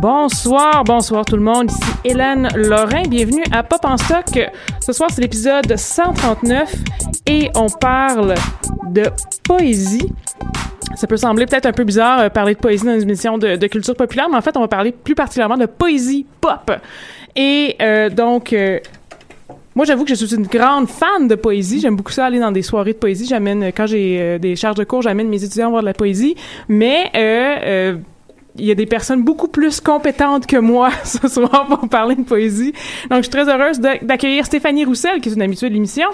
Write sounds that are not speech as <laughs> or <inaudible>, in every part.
Bonsoir, bonsoir tout le monde. Ici Hélène Lorrain. Bienvenue à Pop en stock. Ce soir, c'est l'épisode 139 et on parle de poésie. Ça peut sembler peut-être un peu bizarre euh, parler de poésie dans une émission de, culture populaire, mais en fait, on va parler plus particulièrement de poésie pop. Et euh, donc, euh, moi, j'avoue que je suis une grande fan de poésie. J'aime beaucoup ça aller dans des soirées de poésie. J'amène, quand j'ai des charges de cours, j'amène mes étudiants voir de la poésie. Mais il y a des personnes beaucoup plus compétentes que moi <laughs> ce soir pour parler de poésie. Donc, je suis très heureuse d'accueillir Stéphanie Roussel, qui est une habituée de l'émission,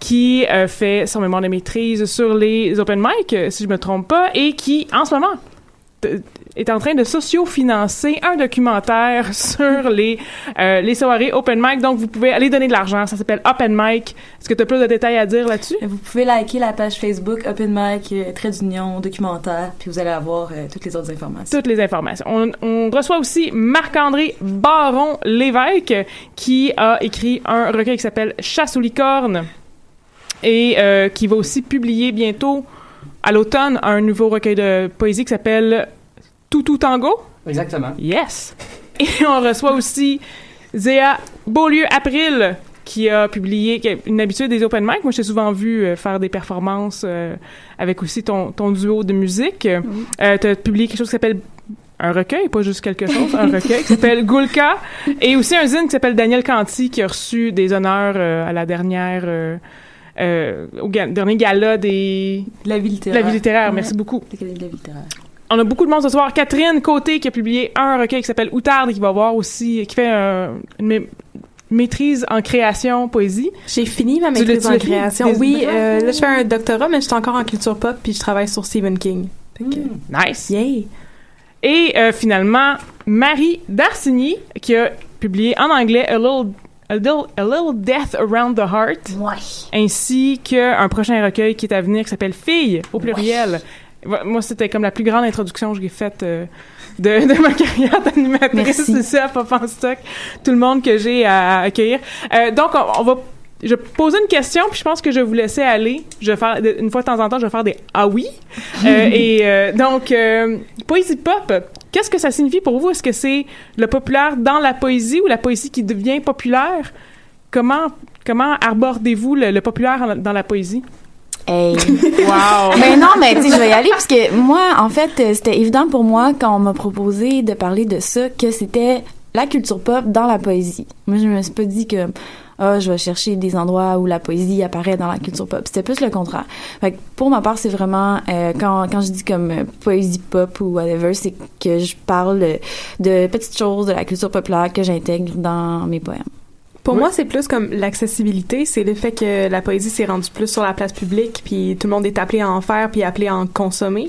qui euh, fait son mémoire de maîtrise sur les open mic, euh, si je me trompe pas, et qui, en ce moment, est en train de socio-financer un documentaire <laughs> sur les, euh, les soirées open mic. Donc, vous pouvez aller donner de l'argent. Ça s'appelle Open Mic. Est-ce que tu as plus de détails à dire là-dessus? Vous pouvez liker la page Facebook Open Mic, euh, Trait d'Union, documentaire, puis vous allez avoir euh, toutes les autres informations. Toutes les informations. On, on reçoit aussi Marc-André Baron Lévesque, qui a écrit un recueil qui s'appelle Chasse aux licornes et qui va aussi publier bientôt à l'automne un nouveau recueil de poésie qui s'appelle Toutou Tango? Exactement. Yes. Et on reçoit aussi Zéa Beaulieu-April, qui a publié, qui une habitude des open mic. Moi, je t'ai souvent vu euh, faire des performances euh, avec aussi ton, ton duo de musique. Euh, tu as publié quelque chose qui s'appelle un recueil, pas juste quelque chose, un recueil qui s'appelle Goulka, et aussi un zine qui s'appelle Daniel Canty, qui a reçu des honneurs à la dernière... au dernier gala des... La vie littéraire. La vie littéraire, merci beaucoup. La vie littéraire on a beaucoup de monde ce soir. Catherine Côté qui a publié un recueil qui s'appelle Outarde qui va voir aussi, qui fait une maîtrise en création poésie. J'ai fini ma maîtrise en création? Oui, euh, là je fais un doctorat, mais je suis encore en culture pop puis je travaille sur Stephen King. Hmm. nice. Yay. Et euh, finalement, Marie Darcigny qui a publié en anglais A Little a little, Death Around the Heart, ouais. ainsi qu'un prochain recueil qui est à venir qui s'appelle Fille au pluriel. Moi, c'était comme la plus grande introduction que j'ai faite euh, de, <laughs> de, ma carrière d'animatrice C'est ça, Pop en stock. Tout le monde que j'ai à, accueillir. Euh, donc, on, va je poser une question, puis je pense que je vais vous laisser aller. Je vais faire, une fois de temps en temps, je vais faire des ah oui. Euh, <laughs> et donc, poésie pop, qu'est-ce que ça signifie pour vous? Est-ce que c'est le populaire dans la poésie ou la poésie qui devient populaire? Comment, comment abordez-vous le, le populaire dans la poésie? Hey. <laughs> wow. Mais non, mais tu sais, je vais y aller parce que moi, en fait, euh, c'était évident pour moi quand on m'a proposé de parler de ça que c'était la culture pop dans la poésie. Moi, je me suis pas dit que ah, je vais chercher des endroits où la poésie apparaît dans la culture pop. C'était plus le contraire. Fait que pour ma part, c'est vraiment euh, quand quand je dis comme euh, poésie pop ou whatever, c'est que je parle de petites choses de la culture populaire que j'intègre dans mes poèmes. Pour moi, c'est plus comme l'accessibilité, c'est le fait que la poésie s'est rendue plus sur la place publique, puis tout le monde est appelé à en faire, puis appelé à en consommer.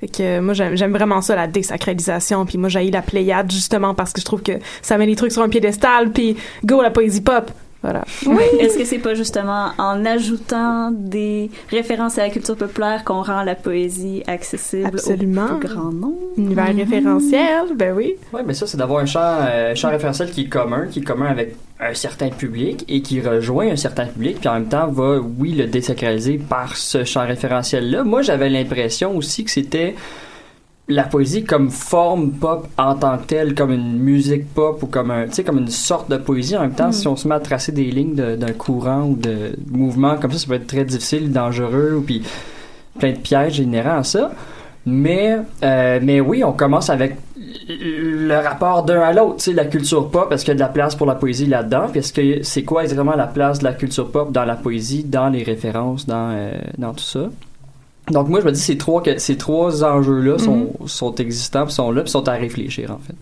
Fait que moi j'aime vraiment ça la désacralisation puis moi j'ai la Pléiade justement parce que je trouve que ça met les trucs sur un piédestal puis go la poésie pop voilà. Oui. <laughs> Est-ce que c'est pas justement en ajoutant des références à la culture populaire qu'on rend la poésie accessible Absolument. au plus grand nombre? Univers mm-hmm. référentiel, ben oui. Oui, mais ça, c'est d'avoir un champ, euh, champ référentiel qui est commun, qui est commun avec un certain public et qui rejoint un certain public, puis en même temps va, oui, le désacraliser par ce champ référentiel-là. Moi, j'avais l'impression aussi que c'était la poésie comme forme pop en tant que telle, comme une musique pop ou comme un, comme une sorte de poésie. En même temps, mm. si on se met à tracer des lignes d'un courant ou de mouvement comme ça, ça peut être très difficile, dangereux, ou puis plein de pièges inhérents à ça. Mais, euh, mais oui, on commence avec le rapport d'un à l'autre, tu sais, la culture pop, est-ce qu'il y a de la place pour la poésie là-dedans, puis est-ce que c'est quoi exactement la place de la culture pop dans la poésie, dans les références, dans, euh, dans tout ça? Donc moi je me dis ces trois ces trois enjeux là sont, mhm. sont existants, sont là, puis sont à réfléchir en fait.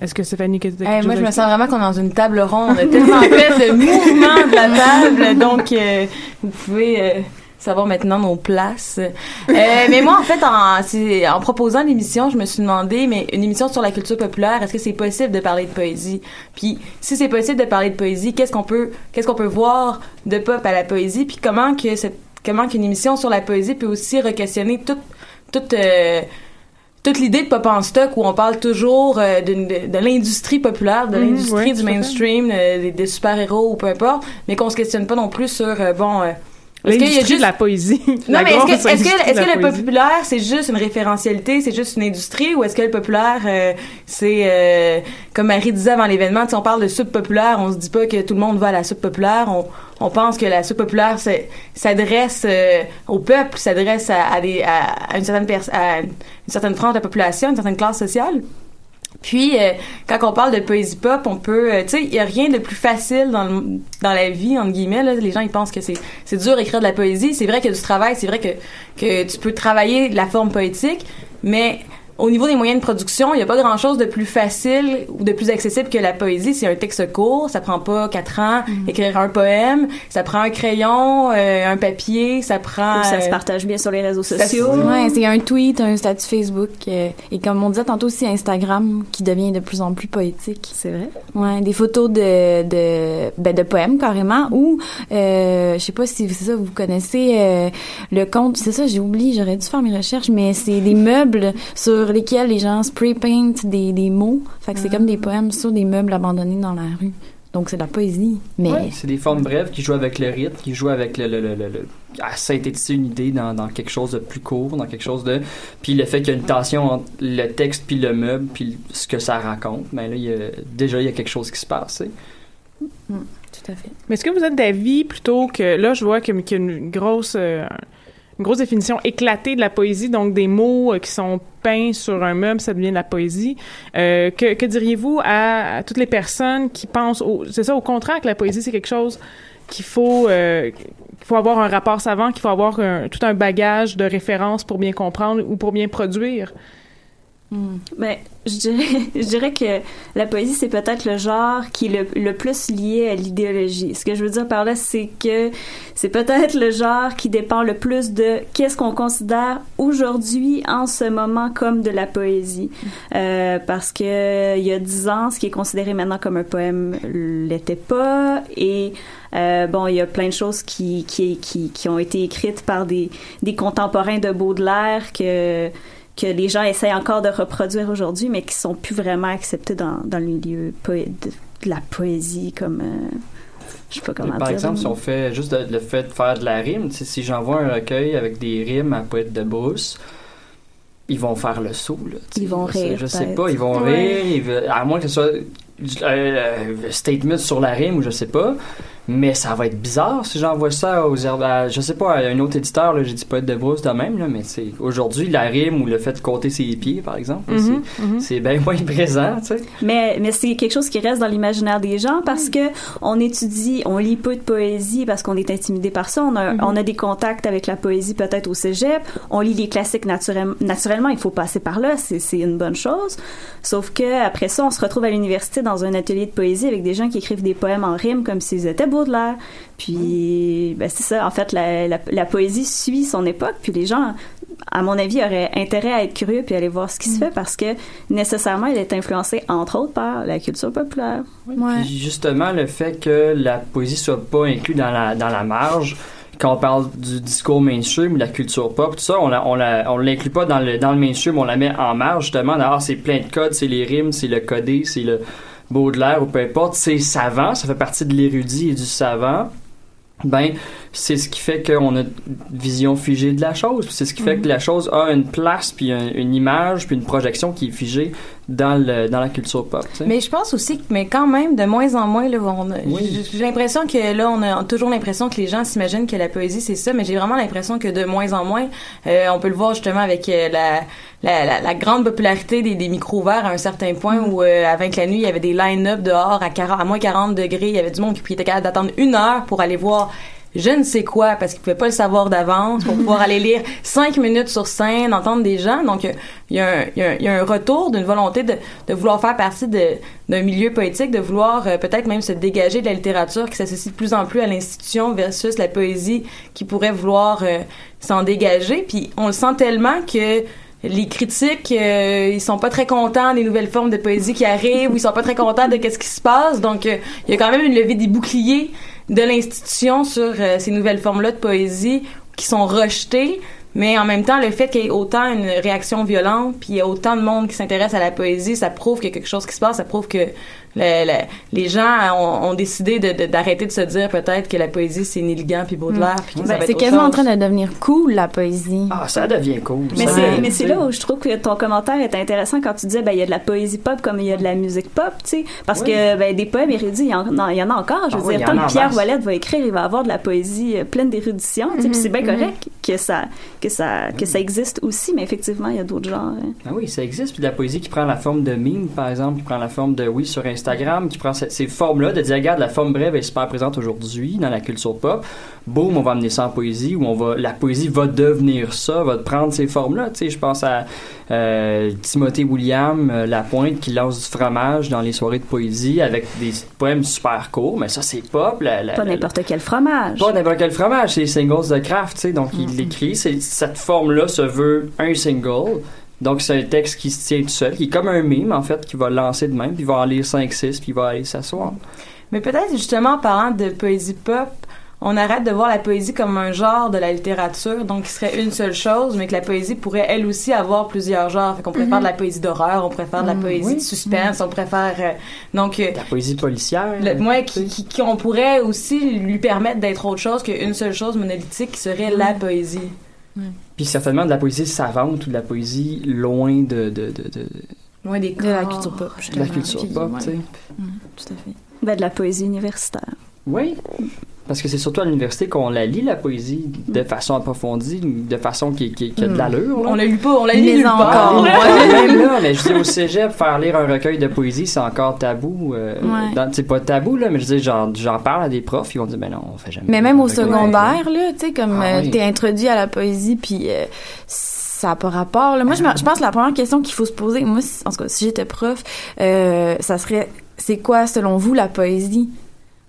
Est-ce que Stéphanie que hey, Moi je me sens vraiment qu'on est dans une table ronde, tellement fait de <laughs> mouvement de la table, donc euh, vous pouvez euh, savoir maintenant nos places. Euh, mais moi, en fait, en, en proposant l'émission, je me suis demandé, mais une émission sur la culture populaire, est-ce que c'est possible de parler de poésie? Puis, si c'est possible de parler de poésie, qu'est-ce qu'on peut, qu'est-ce qu'on peut voir de pop à la poésie? Puis comment que cette comment qu'une émission sur la poésie peut aussi re-questionner toute toute euh, toute l'idée de pop en stock où on parle toujours euh, de, de, l'industrie populaire, de mhm, l'industrie du mainstream, euh, des, super-héros ou peu importe, mais qu'on se questionne pas non plus sur bon est-ce qu'il y a juste de la poésie Non, mais est-ce que, est-ce que, le populaire c'est juste une référentialité, c'est juste une industrie, ou est-ce que le populaire euh, c'est euh, comme Marie disait avant l'événement, si on parle de soupe populaire, on se dit pas que tout le monde va à la soupe populaire, on, on pense que la soupe populaire s'adresse euh, au peuple, s'adresse à, à, des, à, une certaine à une certaine frange de la population, une certaine classe sociale. Puis, euh, quand on parle de poésie pop, on peut, euh, tu sais, il y a rien de plus facile dans, dans la vie, entre guillemets. Les gens, ils pensent que c'est, c'est dur d'écrire de la poésie. C'est vrai a du travail, c'est vrai que, que tu peux travailler la forme poétique, mais au niveau des moyens de production, il n'y a pas grand-chose de plus facile ou de plus accessible que la poésie. C'est un texte court, ça prend pas quatre ans mm. écrire un poème, ça prend un crayon, euh, un papier, ça prend... ça se euh, partage bien sur les réseaux sociaux. Ouais, c'est un tweet, un statut Facebook euh, et comme on disait tantôt aussi Instagram qui devient de plus en plus poétique. C'est vrai. Ouais, des photos de de ben, de poèmes carrément ou je sais pas si c'est ça vous connaissez le compte, c'est ça j'ai oublié, j'aurais dû faire mes recherches mais c'est des meubles sur lesquels les gens spray paint des, des mots. Fait que c'est comme des poèmes sur des meubles abandonnés dans la rue. Donc c'est de la poésie. Mais c'est des formes brèves qui jouent avec le rythme, qui jouent avec le, le, le, le, à synthétiser une idée dans, dans, quelque chose de plus court, dans quelque chose de puis le fait qu'il y a une tension entre le texte puis le meuble puis ce que ça raconte, mais ben là il y a, déjà il y a quelque chose qui se passe. Mm, tout à fait. Mais est-ce que vous êtes d'avis plutôt que là je vois qu'il y a une grosse euh, une grosse définition éclatée de la poésie, donc des mots euh, qui sont peints sur un meuble, ça devient de la poésie. Euh, que, diriez-vous à, toutes les personnes qui pensent, c'est ça, au contraire que la poésie c'est quelque chose qu'il faut euh, qu'il faut avoir un rapport savant, qu'il faut avoir tout un bagage de références pour bien comprendre ou pour bien produire? Hmm. Mais je dirais, <laughs> je dirais que la poésie, c'est peut-être le genre qui est le, le plus lié à l'idéologie. Ce que je veux dire par là, c'est que c'est peut-être le genre qui dépend le plus de qu'est-ce qu'on considère aujourd'hui, en ce moment, comme de la poésie. Euh, parce que il y a dix ans, ce qui est considéré maintenant comme un poème l'était pas. Et euh, bon, il y a plein de choses qui, qui, qui, qui ont été écrites par des, des contemporains de Baudelaire que que les gens essayent encore de reproduire aujourd'hui, mais qui sont plus vraiment acceptés dans, dans le milieu de, la poésie comme... Euh, je sais pas comment Par exemple, si on fait juste le fait de faire de la rime, si j'envoie un recueil avec des rimes à poète de brousse, ils vont faire le saut. Là, ils vont rire. Je sais pas, ils vont rire, à moins que ce soit un euh, statement sur la rime ou je sais pas. Mais ça va être bizarre si j'envoie ça aux à, je sais pas, à un autre éditeur, là, j'ai dit pas de Brousse de même, là, mais c'est aujourd'hui la rime ou le fait de compter ses pieds, par exemple, Mhm, c'est, mhm. c'est bien moins <laughs> présent, tu sais. Mais, mais c'est quelque chose qui reste dans l'imaginaire des gens parce que on étudie, on lit peu de poésie parce qu'on est intimidé par ça. On a, Mhm. on a des contacts avec la poésie peut-être au cégep. On lit les classiques naturel- naturellement. Il faut passer par là. C'est, c'est une bonne chose. Sauf que après ça, on se retrouve à l'université dans un atelier de poésie avec des gens qui écrivent des poèmes en rime comme s'ils étaient Baudelaire. Puis, ben, c'est ça. En fait, la, la, la poésie suit son époque. Puis les gens, à mon avis, auraient intérêt à être curieux puis aller voir ce qui se fait parce que nécessairement, elle est influencée entre autres par la culture populaire. Puis justement, le fait que la poésie soit pas inclue dans la, dans la marge, quand on parle du discours mainstream, de la culture pop, tout ça, on la, on la, on l'inclut pas dans le, dans le mainstream, on la met en marge, justement, ah, c'est plein de codes, c'est les rimes, c'est le codé, c'est le Baudelaire ou peu importe, c'est savant, ça fait partie de l'érudit et du savant. Ben, c'est ce qui fait qu'on a une vision figée de la chose. C'est ce qui fait que la chose a une place, puis un- une image, puis une projection qui est figée dans, le, dans la culture pop. Mais je pense aussi que, mais quand même, de moins en moins, là, on a- Oui. j'ai j'ai l'impression que là, on a toujours l'impression que les gens s'imaginent que la poésie, c'est ça, mais j'ai vraiment l'impression que de moins en moins, euh, on peut le voir justement avec euh, la, la, la, la grande popularité des, des micros verts à un certain point où, euh, avec la nuit, il y avait des line-up dehors à, 40, à moins 40 degrés, il y avait du monde qui était capable d'attendre une heure pour aller voir je ne sais quoi parce qu'ils pouvaient pas le savoir d'avance pour pouvoir aller lire cinq minutes sur scène, entendre des gens. Donc euh, il y, a un- retour d'une volonté de, vouloir faire partie d'un milieu poétique, de vouloir euh, peut-être même se dégager de la littérature qui s'associe de plus en plus à l'institution versus la poésie qui pourrait vouloir euh, s'en dégager. Puis on le sent tellement que les critiques, euh, ils sont pas très contents des nouvelles formes de poésie qui arrivent, ou ils sont pas très contents de qu'est-ce qui se passe. Donc, il y a quand même une levée des boucliers de l'institution sur euh, ces nouvelles formes-là de poésie qui sont rejetées. Mais en même temps, le fait qu'il y ait autant une réaction violente, puis il y a autant de monde qui s'intéresse à la poésie, ça prouve qu'il y a quelque chose qui se passe. Ça prouve que le- le- les gens ont, ont décidé de- de- d'arrêter de, se dire peut-être que la poésie c'est Néligan puis Baudelaire. va Ben, c'est quasiment en train de devenir cool, la poésie. Ah, ça devient cool. Mais c'est, là où je trouve que ton commentaire est intéressant quand tu disais ben il y a de la poésie pop comme il y a de la musique pop, tu sais, parce Oui. que ben des poèmes érudits il y en, non, il y en a encore. Je veux Ah oui, y dire, en tant que Pierre. Wallet va écrire, il va avoir de la poésie euh, pleine d'érudition, tu sais, puis c'est bien Mhm. correct que ça que ça que ça existe aussi, mais effectivement il y a d'autres genres. hein. Ah oui, ça existe. Puis de la poésie qui prend la forme de meme, par exemple, qui prend la forme de oui sur Instagram, qui prend cette- ces formes-là, de dire, regarde, la forme brève est super présente aujourd'hui dans la culture pop. Boum, on va amener ça en poésie, ou on va, la poésie va devenir ça, va prendre ces formes-là. Tu sais, je pense à euh, Timothée William euh, Lapointe qui lance du fromage dans les soirées de poésie avec des poèmes super courts, mais ça c'est pop. La, la- Pas n'importe quel fromage. pas n'importe quel fromage, c'est les singles de Kraft, tu sais. Donc, il l'écrit. c'est- Cette forme-là se veut un single. Donc, c'est un texte qui se tient tout seul, qui est comme un mime, en fait, qui va lancer de même, puis il va en lire 5-6, puis il va aller s'asseoir. Mais peut-être justement en parlant de poésie pop, on arrête de voir la poésie comme un genre de la littérature, donc qui serait une seule chose, mais que la poésie pourrait elle aussi avoir plusieurs genres. Fait qu'on pourrait Mhm. faire de la poésie d'horreur, on pourrait faire de la Mhm. poésie de suspense, on pourrait faire euh, donc euh, La poésie policière. le, ouais, qui, qui, qui- on pourrait aussi lui permettre d'être autre chose qu'une seule chose monolithique qui serait la poésie. Puis certainement de la poésie savante ou de la poésie loin de, de, de, de, Loin des De la corps. culture pop, de la culture pop, tu sais. Tout à fait. Ben, de la poésie universitaire. Oui. Parce que c'est surtout à l'université qu'on la lit, la poésie, de façon approfondie, de façon qui, qui, qui a de Mm. l'allure. On l'a lu pas, on l'a nulle part. encore. Même là, mais je dis au cégep, faire lire un recueil de poésie, c'est encore tabou. Euh, Ouais. C'est pas tabou, là, mais je dis, j'en, j'en parle à des profs, ils vont dire, ben non, on fait jamais. Mais même au secondaire, là, tu sais, comme Ah euh, oui. t'es introduit à la poésie, puis euh, ça n'a pas rapport. Là. Moi, je, je pense que la première question qu'il faut se poser, moi, si- en tout cas, si j'étais prof, euh, ça serait, c'est quoi, selon vous, la poésie?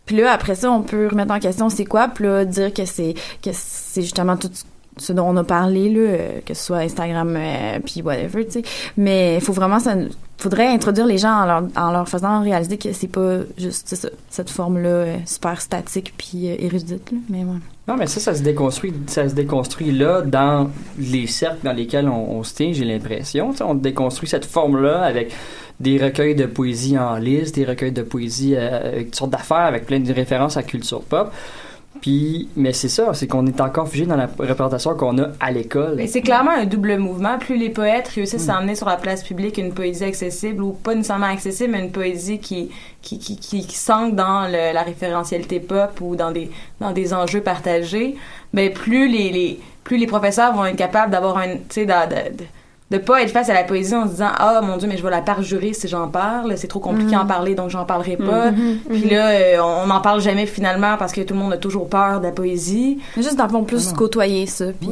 Puis là, après ça, on peut remettre en question c'est quoi, puis là, dire que c'est que c'est justement tout ce dont on a parlé, là, euh, que ce soit Instagram, euh, puis whatever, tu sais. Mais il faut vraiment, ça faudrait introduire les gens en leur, en leur faisant réaliser que c'est pas juste cette forme-là euh, super statique puis euh, érudite, là. Mais ouais. Non, mais ça, ça se déconstruit, ça se déconstruit là dans les cercles dans lesquels on, se tient, j'ai l'impression. On déconstruit cette forme-là avec des recueils de poésie en liste, des recueils de poésie euh, avec toutes sortes d'affaires, avec plein de références à culture pop. Puis, mais c'est ça, c'est qu'on est encore figé dans la représentation qu'on a à l'école. Mais c'est clairement un double mouvement. Plus les poètes réussissent Mm. à emmener sur la place publique une poésie accessible, ou pas nécessairement accessible, mais une poésie qui, qui, qui, qui, qui dans le- la référentialité pop ou dans des, dans des enjeux partagés, ben plus les, les, plus les professeurs vont être capables d'avoir un, tu sais, de, pas être face à la poésie en se disant ah mon dieu mais je vais la parjurer si j'en parle c'est trop compliqué Mhm. à en parler donc j'en parlerai pas Mhm. puis là euh, on n'en parle jamais finalement parce que tout le monde a toujours peur de la poésie Juste le fond, Ah plus côtoyer ça. Puis...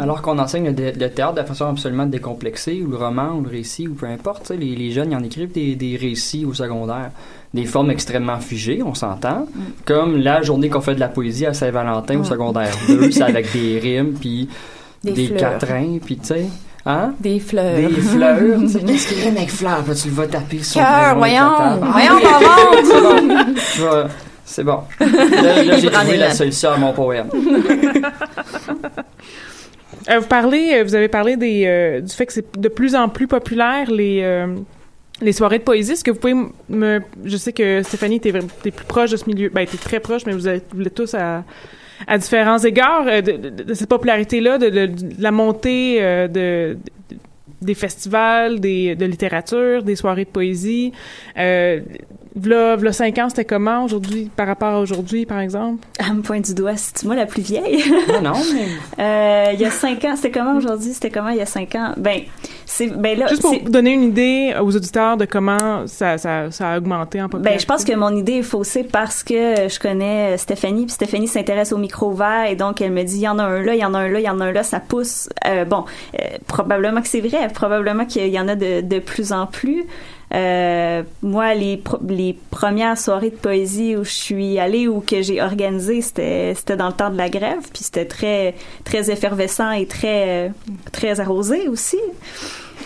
Alors qu'on enseigne le, théâtre de façon absolument décomplexée, ou le roman, ou le récit, ou peu importe, tu sais, les, les jeunes, ils en écrivent des, des récits au secondaire. Des formes extrêmement figées, on s'entend. Comme la journée qu'on fait de la poésie à Saint-Valentin au Mm. secondaire 2, c'est avec <laughs> des rimes, puis Des des, quatrains, puis tu sais... Hein? Des fleurs. Des <laughs> fleurs. Qu'est-ce qui rime avec fleurs? Tu le vas taper sur Cœur, le voyons. Ah, Voyons, oui, Laurent. <laughs> C'est bon. C'est <laughs> bon. Là, là, j'ai trouvé la solution à mon poème. Euh, vous parlez, euh, vous avez parlé des, euh, du fait que c'est de plus en plus populaire les euh, les soirées de poésie. Est-ce que vous pouvez me, je sais que Stéphanie, t'es, t'es plus proche de ce milieu, ben t'es très proche, mais vous êtes, vous êtes tous à à différents égards euh, de, de- de cette popularité-là, de, de- la montée euh, de- des festivals, des, de littérature, des soirées de poésie. Euh, v'là, v'là cinq ans, c'était comment aujourd'hui, par rapport à aujourd'hui, par exemple? Elle me pointe du doigt, c'est moi la plus vieille? <laughs> Non, non, mais... Euh, il y a cinq ans, c'était comment aujourd'hui? C'était comment il y a cinq ans? Ben, c'est, ben là, Juste pour c'est- donner une idée aux auditeurs de comment ça, ça, ça a augmenté en popularité. Ben, je pense que mon idée est faussée parce que je connais Stéphanie, puis Stéphanie s'intéresse au micro vert et donc elle me dit il y en a un là, il y en a un là, il y en a un là, ça pousse. Euh, bon, euh, probablement que c'est vrai, probablement qu'il y en a de, de plus en plus. Euh, moi, les, premières soirées de poésie où je suis allée ou que j'ai organisées, c'était dans le temps de la grève, puis c'était très très effervescent et très euh, très arrosé aussi.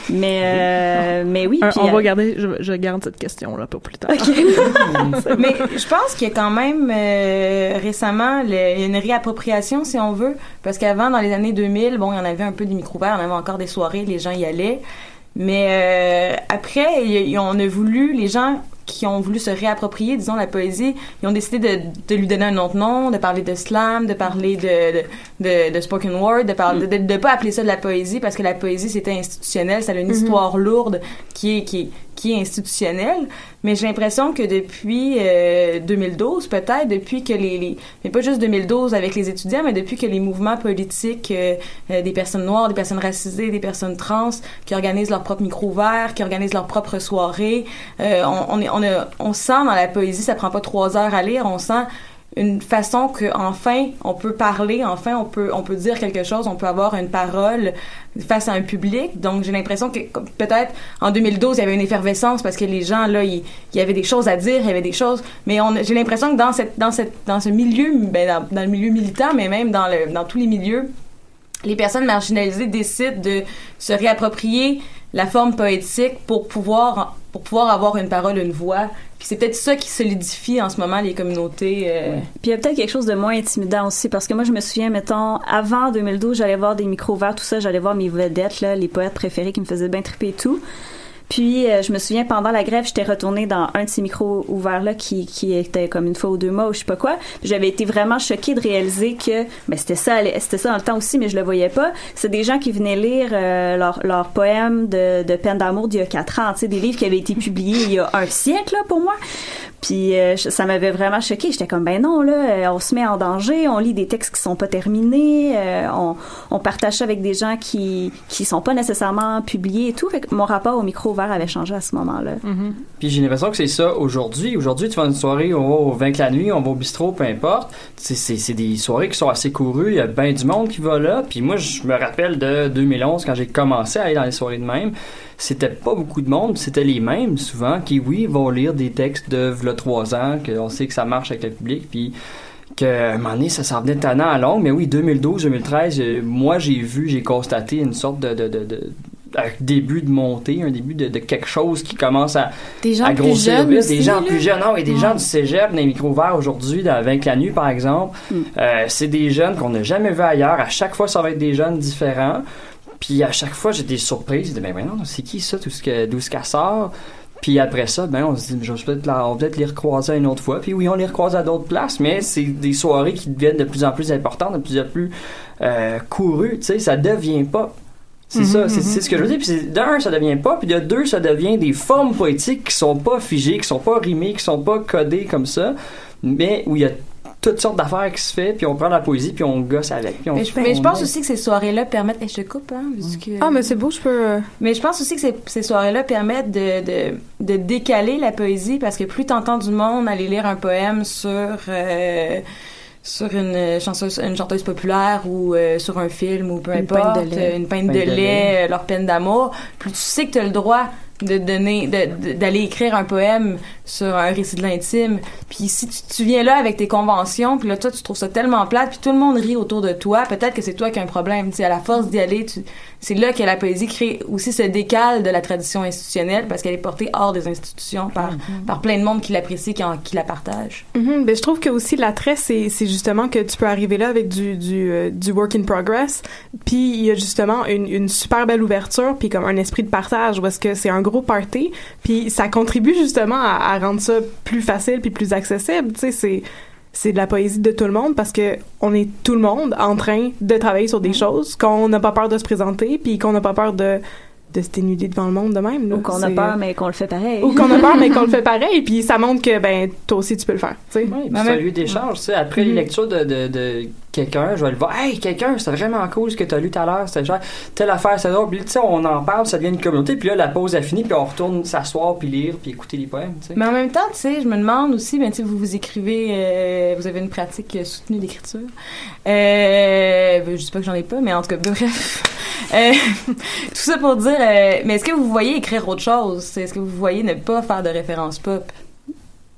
Mais euh, mais oui, Un- puis, on euh, va garder, je, je garde cette question-là pour plus tard. <laughs> Mais je pense qu'il y a quand même euh, récemment le- une réappropriation, si on veut, parce qu'avant, dans les années 2000, bon, il y en avait un peu des micro-verts, on avait encore des soirées, les gens y allaient. Mais euh, après, y on a voulu, les gens qui ont voulu se réapproprier, disons, la poésie, ils ont décidé de, de lui donner un autre nom, de parler de slam, de parler de, de, spoken word, de parler, de, de pas appeler ça de la poésie, parce que la poésie, c'était institutionnel, ça a une Mhm. histoire lourde qui est, qui est, qui est institutionnelle. Mais j'ai l'impression que depuis euh, 2012, peut-être, depuis que les, les... Mais pas juste 2012 avec les étudiants, mais depuis que les mouvements politiques euh, euh, des personnes noires, des personnes racisées, des personnes trans, qui organisent leur propre micro vert, qui organisent leur propre soirée, euh, on, on, est, on, a, on sent dans la poésie, ça prend pas trois heures à lire, on sent une façon que enfin on peut parler, enfin on peut on peut dire quelque chose, on peut avoir une parole face à un public. Donc j'ai l'impression que peut-être en 2012 il y avait une effervescence parce que les gens là il y avait des choses à dire, il y avait des choses, mais j'ai l'impression que dans cette dans cette dans ce milieu ben dans, dans le milieu militant mais même dans le dans tous les milieux les personnes marginalisées décident de se réapproprier la forme poétique pour pouvoir pour pouvoir avoir une parole, une voix. Puis c'est peut-être ça qui solidifie en ce moment les communautés. euh, Puis il y a peut-être quelque chose de moins intimidant aussi, parce que moi, je me souviens, mettons, avant 2012, j'allais voir des micros verts, tout ça, j'allais voir mes vedettes, là, les poètes préférés qui me faisaient bien triper et tout. Puis euh, je me souviens, pendant la grève, j'étais retournée dans un de ces micros ouverts-là qui, qui était comme une fois ou deux mois ou je sais pas quoi. J'avais été vraiment choquée de réaliser que, ben c'était ça, c'était ça dans le temps aussi, mais je le voyais pas. C'est des gens qui venaient lire euh, leurs leur poèmes de, peine d'amour d'il y a quatre ans, tu des livres qui avaient été publiés il y a un siècle, là, pour moi. Puis euh, ça m'avait vraiment choqué. J'étais comme ben non là, euh, on se met en danger, on lit des textes qui sont pas terminés, euh, on, on partage ça avec des gens qui qui sont pas nécessairement publiés et tout. Fait que mon rapport au micro ouvert avait changé à ce moment-là. Puis j'ai l'impression que c'est ça aujourd'hui. Aujourd'hui, tu vas à une soirée, on va au 20 la nuit, on va au bistrot, peu importe. C'est, c'est, c'est des soirées qui sont assez courues. Il y a bien du monde qui va là. Puis moi, je me rappelle de 2011, quand j'ai commencé à aller dans les soirées de même, c'était pas beaucoup de monde. C'était les mêmes, souvent, qui, oui, vont lire des textes de v'là trois ans, qu'on sait que ça marche avec le public. Puis qu'à un moment donné, ça s'en venait tannant à long. Mais oui, 2012, 2013, euh, moi, j'ai vu, j'ai constaté une sorte de... de, de, de un début de montée, un début de, de quelque chose qui commence à, Des gens à plus grossir jeunes aussi, des gens là? plus jeunes. Non, et des Ouais. gens du cégep, les micros verts aujourd'hui, dans 20 la nuit, par exemple. Euh, c'est des jeunes qu'on n'a jamais vus ailleurs. À chaque fois, ça va être des jeunes différents. Puis à chaque fois, j'étais surprise. Je disais, ben voyons, c'est qui ça, tout ce que, d'où ce qu'elle sort? Puis après ça, ben on se dit, je peut-être on va peut-être les recroiser une autre fois. Puis oui, on les recroise à d'autres places, mais c'est des soirées qui deviennent de plus en plus importantes, de plus en plus euh, courues. Tu sais, ça devient pas. C'est Mhm, ça, c'est mhm. c'est ce que je veux dire. Puis d'un, ça devient pas, puis de deux, ça devient des formes poétiques qui sont pas figées, qui sont pas rimées, qui sont pas codées comme ça, mais où il y a toutes sortes d'affaires qui se fait, puis on prend la poésie, puis on gosse avec. Puis on, Mais je, mais je on pense aussi que ces soirées-là permettent. Je te coupe, hein, vu que- Ah, mais c'est beau, je peux. Mais je pense aussi que ces, ces soirées-là permettent de, de, de décaler la poésie parce que plus t'entends du monde aller lire un poème sur euh, sur une chanteuse, une chanteuse populaire ou euh, sur un film ou peu Une importe, de lait. une pinte de, Pinte de lait, lait. leur peine d'amour, plus tu sais que tu as le droit de donner d'aller écrire un poème sur un récit de l'intime. Puis si tu, viens là avec tes conventions puis là toi tu trouves ça tellement plate puis tout le monde rit autour de toi peut-être que c'est toi qui as un problème. Tu à la force d'y aller c'est là que la poésie crée aussi ce décale de la tradition institutionnelle parce qu'elle est portée hors des institutions par par plein de monde qui l'apprécie qui, en- qui la partage. Mhm, ben, je trouve que aussi l'attrait, c'est, c'est justement que tu peux arriver là avec du, du, euh, du work in progress, puis il y a justement une, une super belle ouverture, puis comme un esprit de partage, où est-ce que c'est un gros party, puis ça contribue justement à, à rendre ça plus facile puis plus accessible, tu sais, c'est c'est de la poésie de tout le monde parce que on est tout le monde en train de travailler sur des choses, qu'on n'a pas peur de se présenter, puis qu'on n'a pas peur de de se dénuder devant le monde de même. là. Ou qu'on a C'est- peur, mais qu'on le fait pareil. Ou qu'on a peur, mais qu'on le <laughs> fait pareil, puis ça montre que, ben, toi aussi, tu peux le faire, tu sais. Oui, puis c'est un lieu d'échange. tu sais. Après les lectures de, de, de quelqu'un, je vais le voir. Hey, quelqu'un, c'était vraiment cool ce que tu as lu tout à l'heure. C'était genre, telle affaire, c'est drôle. Puis, tu sais, on en parle, ça devient une communauté. Puis là, la pause a fini, puis on retourne s'asseoir, puis lire, puis écouter les poèmes. tu sais. mais en même temps tu sais je me demande aussi ben tu sais vous vous écrivez euh, vous avez une pratique euh, soutenue d'écriture euh, je dis pas que j'en ai pas mais en tout cas bref Euh, <laughs> tout ça pour dire euh, mais est-ce que vous voyez écrire autre chose? Est-ce que vous voyez ne pas faire de référence pop?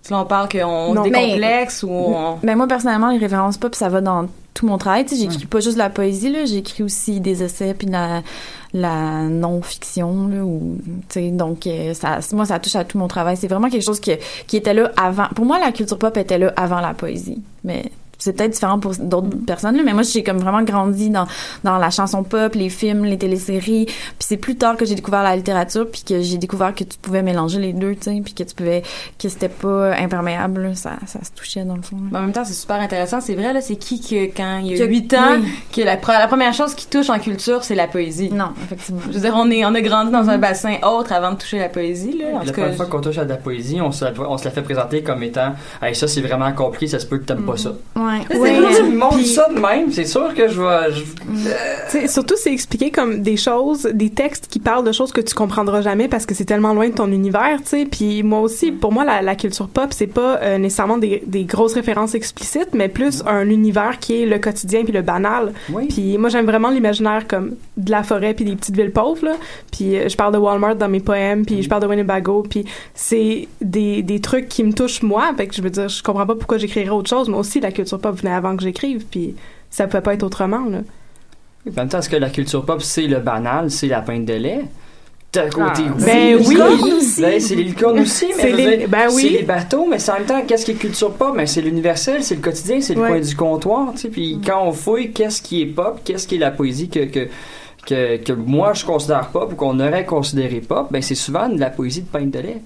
Si là on parle qu'on se Mais- décomplexe ou on... Mais moi, personnellement, les références pop, ça va dans tout mon travail. Tu sais, j'écris pas juste de la poésie, là. J'écris aussi des essais puis de la, la non-fiction, là. Ou, tu sais, donc, euh, ça, moi, ça touche à tout mon travail. C'est vraiment quelque chose qui, qui était là avant. Pour moi, la culture pop était là avant la poésie. Mais c'est peut-être différent pour d'autres personnes, là, mais moi, j'ai comme vraiment grandi dans, dans la chanson pop, les films, les téléséries. Puis c'est plus tard que j'ai découvert la littérature, puis que j'ai découvert que tu pouvais mélanger les deux, tu sais, puis que tu pouvais, que c'était pas imperméable, là. ça, ça se touchait dans le fond. là. En même temps, c'est super intéressant. C'est vrai, là, c'est qui que quand il y Que- a 8 ans, oui. que la, pre- la première chose qui touche en culture, c'est la poésie. Non, effectivement. Je veux dire, on, est, on a grandi dans un bassin autre avant de toucher la poésie, là. En la tout première cas, fois qu'on touche à de la poésie, on se, la- on se la fait présenter comme étant hey, ça c'est vraiment compliqué, ça se peut que t'aimes pas ça. Ouais. C'est Ouais. quand tu me montres Puis- ça de même, c'est sûr que je vais. je- sais, surtout, c'est expliqué comme des choses, des textes qui parlent de choses que tu comprendras jamais parce que c'est tellement loin de ton univers, tu sais. Puis moi aussi, pour moi, la, la culture pop, c'est pas euh, nécessairement des, des grosses références explicites, mais plus un univers qui est le quotidien puis le banal. Oui. Puis moi, j'aime vraiment l'imaginaire comme de la forêt puis des petites villes pauvres, là. Puis euh, je parle de Walmart dans mes poèmes, puis je parle de Winnebago, puis c'est des, des trucs qui me touchent moi. Fait que je veux dire, je comprends pas pourquoi j'écrirais autre chose. Moi aussi, la culture pop venait avant que j'écrive, puis ça pouvait pas être autrement, là. En même temps, est-ce que la culture pop, c'est le banal, c'est la pinte de lait? D'un côté, Ah, oui. ben oui. Ben, c'est les licornes <laughs> aussi, mais les- ben oui. c'est les bateaux, mais c'est en même temps, qu'est-ce qui est culture pop? Ben, c'est l'universel, c'est le quotidien, c'est le Ouais. coin du comptoir, tu sais. Puis quand on fouille, qu'est-ce qui est pop? Qu'est-ce qui est la poésie que, que, que, que moi je considère pop ou qu'on aurait considéré pop? Ben, c'est souvent de la poésie de pinte de lait.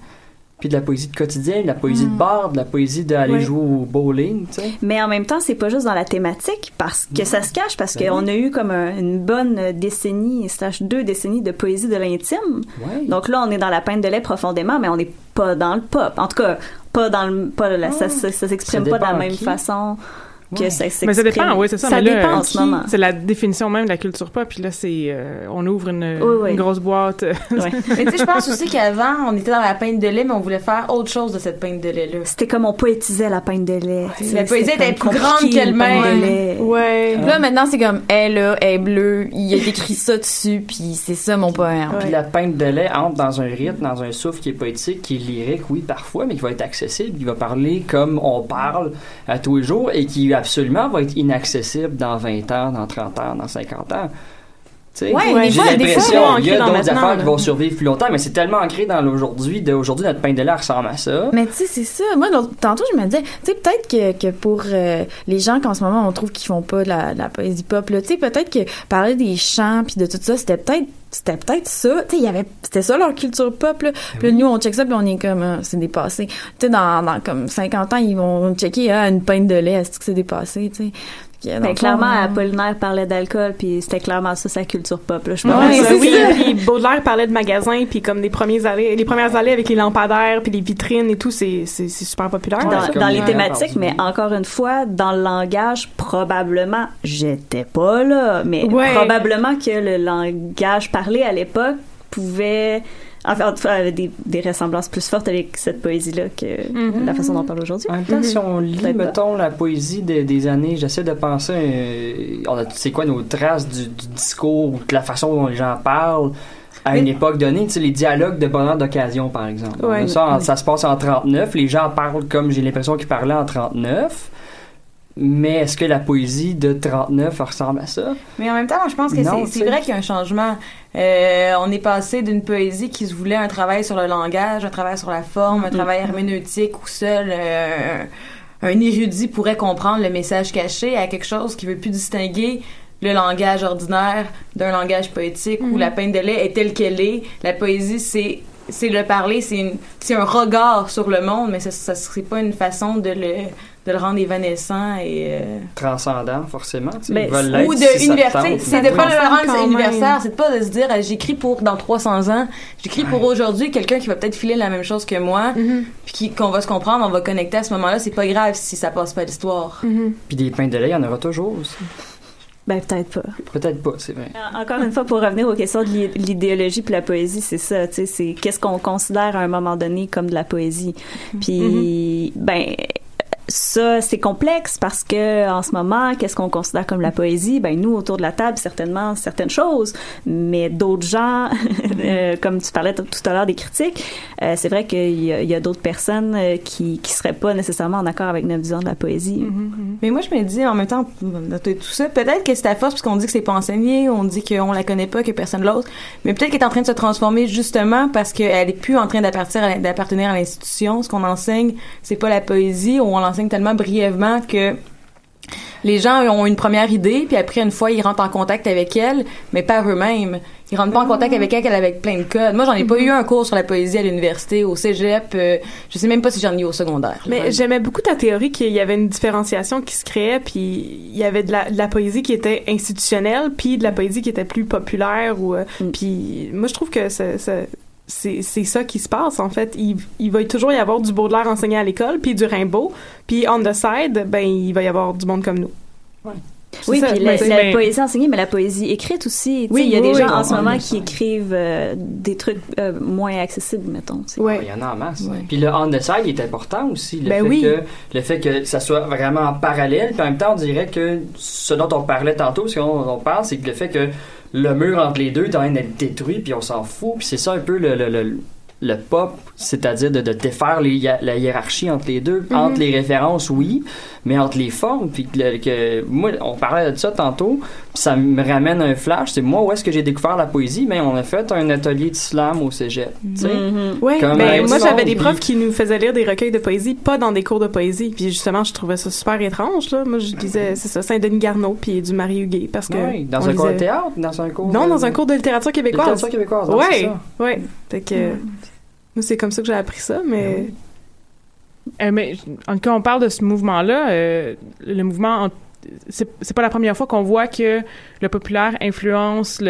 Puis de la poésie de quotidien, de la poésie de bar, de la poésie d'aller jouer au bowling, tu sais. Mais en même temps, c'est pas juste dans la thématique parce que ça se cache parce Ben qu'on oui. a eu comme un- une bonne décennie, slash deux décennies de poésie de l'intime. Donc là, on est dans la peinte de lait profondément, mais on n'est pas dans le pop. En tout cas, pas dans le, pas la- ça, ça, ça s'exprime pas de la même qui. façon que Ouais. ça s'exprime. Mais ça dépend, oui, c'est ça. Ça mais là, dépend en en ce moment. C'est la définition même de la culture pop. Puis là, c'est, euh, on ouvre une, Oui, oui. une grosse boîte. Ouais. <laughs> Mais tu sais, je pense aussi qu'avant, on était dans la peinte de lait, mais on voulait faire autre chose de cette peinte de lait-là. C'était comme on poétisait la peinte de lait. tu sais, la poésie était plus grande qu'elle-même. peinte de lait. Ouais. Là, maintenant, c'est comme, elle, là, elle est bleue, il a écrit ça dessus, puis c'est ça mon poème. Puis la peinte de lait entre dans un rythme, dans un souffle qui est poétique, qui est lyrique, oui, parfois, mais qui va être accessible, qui va parler comme on parle à tous les jours et qui absolument va être inaccessible dans 20 ans, dans 30 ans, dans 50 ans. Tu sais. Ouais, Ouais, des J'ai fois, des fois, l'impression qu'il y a d'autres affaires là. qui vont survivre plus longtemps, mais c'est tellement ancré dans l'aujourd'hui. D'aujourd'hui, notre pain de lait ressemble à ça. Mais tu sais, c'est ça. Moi, l'autre- tantôt, je me disais, tu sais, peut-être que, que pour euh, les gens qu'en ce moment, on trouve qu'ils font pas de la, de la poésie pop, tu sais, peut-être que parler des chants puis de tout ça, c'était peut-être c'était peut-être ça, tu sais, il y avait c'était ça leur culture pop là. Puis là, nous on check ça puis on est comme ah, c'est dépassé. Tu sais dans, dans comme 50 ans, ils vont checker ah, une pinte de lait, est-ce que c'est dépassé, tu sais? Dans Ben, fond, clairement, euh, Apollinaire parlait d'alcool, puis c'était clairement ça, sa culture pop. Là, je Ouais, pense. ça, oui, <laughs> puis Baudelaire parlait de magasins, puis comme des premiers allées, les premières allées avec les lampadaires, puis les vitrines et tout, c'est super populaire. dans, les Ouais, thématiques, mais encore une fois, dans le langage, probablement, j'étais pas là, mais Ouais. probablement que le langage parlé à l'époque pouvait enfin, en tout cas, avait des, des ressemblances plus fortes avec cette poésie-là que Mhm. la façon dont on parle aujourd'hui. En même temps, si on lit, mettons, la poésie des, des années, j'essaie de penser, euh, c'est quoi nos traces du, du discours ou de la façon dont les gens parlent à une époque donnée, tu sais, les dialogues de bonheur d'occasion, par exemple. Ça, ça se passe en 39, les gens parlent comme j'ai l'impression qu'ils parlaient en 39, mais est-ce que la poésie de 39 ressemble à ça? Mais en même temps, je pense que c'est- vrai qu'il y a un changement. Euh, on est passé d'une poésie qui se voulait un travail sur le langage, un travail sur la forme, un travail herméneutique où seul euh, un érudit pourrait comprendre le message caché à quelque chose qui veut plus distinguer le langage ordinaire d'un langage poétique où la peine de lait est telle qu'elle est. La poésie, c'est c'est le parler, c'est un regard sur le monde, mais ça, ça serait pas une façon de le de le rendre évanescent et euh, Transcendant, forcément. Ben, ils veulent l'être ou de si tente, C'est de pas le rendre même. c'est de pas de se dire j'écris pour dans 300 ans, j'écris pour aujourd'hui quelqu'un qui va peut-être filer la même chose que moi, Mhm. puis qui- qu'on va se comprendre, on va connecter à ce moment-là, c'est pas grave si ça passe pas l'histoire. Mhm. Puis des pains de lait, il y en aura toujours aussi. Ben, peut-être pas. Peut-être pas, c'est vrai. En- Encore une fois, pour revenir aux questions de l'i- l'idéologie puis la poésie, c'est ça, tu sais, c'est qu'est-ce qu'on considère à un moment donné comme de la poésie. Puis, ben, ça, c'est complexe parce que en ce moment, qu'est-ce qu'on considère comme la poésie? Ben nous, autour de la table, certainement certaines choses, mais d'autres gens, <laughs> euh, comme tu parlais tout à l'heure des critiques, euh, c'est vrai qu'il y a, d'autres personnes euh, qui qui seraient pas nécessairement en accord avec notre vision de la poésie. Mais moi, je me dis, en même temps, tout ça, peut-être que c'est à force, puisqu'on dit que c'est pas enseigné, on dit qu'on la connaît pas, que personne l'autre, mais peut-être qu'elle est en train de se transformer justement parce qu'elle est plus en train d'appartenir à l'institution. Ce qu'on enseigne, c'est pas la poésie, ou on l'enseigne tellement brièvement que les gens ont une première idée, puis après, une fois, ils rentrent en contact avec elle, mais pas eux-mêmes. Ils rentrent pas en contact avec elle avec plein de codes. Moi, j'en ai pas eu un cours sur la poésie à l'université, au cégep. euh, je sais même pas si j'en ai eu au secondaire. Mais j'aimais beaucoup ta théorie qu'il y avait une différenciation qui se créait, puis il y avait de la, de la poésie qui était institutionnelle, puis de la poésie qui était plus populaire. Ou, euh, Puis moi, je trouve que ça- ça- c'est c'est ça qui se passe, en fait. Il, il va toujours y avoir du Baudelaire enseigné à l'école, puis du Rimbaud, puis on the side, ben, il va y avoir du monde comme nous. Oui, ça, puis la, c'est- la poésie enseignée, mais la poésie écrite aussi. Oui, il y a oui, des oui. gens en ce Ouais, moment qui écrivent euh, des trucs euh, moins accessibles, mettons. Ouais. Il y en a en masse. Ouais. Puis le on the side il est important aussi. Le, Ben fait oui. que, le fait que ça soit vraiment en parallèle. Puis en même temps, on dirait que ce dont on parlait tantôt, ce qu'on on parle, c'est que le fait que le mur entre les deux est en train d'être détruit, puis on s'en fout. Puis c'est ça un peu le, le, le, le pop, c'est-à-dire de, de défaire les, la hiérarchie entre les deux. Entre les références, oui, mais entre les formes. Puis que, le- que- moi, on parlait de ça tantôt, puis ça me ramène un flash. C'est moi, où est-ce que j'ai découvert la poésie? Mais on a fait un atelier d'islam au cégep. tu sais. Mhm. Ouais, ben, moi j'avais des profs qui nous faisaient lire des recueils de poésie, pas dans des cours de poésie. Puis justement, je trouvais ça super étrange. Là. Moi, je disais, c'est ça, Saint-Denis Garneau, puis du Marie Huguet, parce que Ouais, dans un cours de théâtre, dans un cours Non, de- dans un cours de littérature québécoise. littérature québécoise, Ouais, ça. ouais. Fait que moi, c'est comme ça que j'ai appris ça, mais Euh, mais en cas, on parle de ce mouvement-là. euh, le mouvement, en- c'est pas la première fois qu'on voit que le populaire influence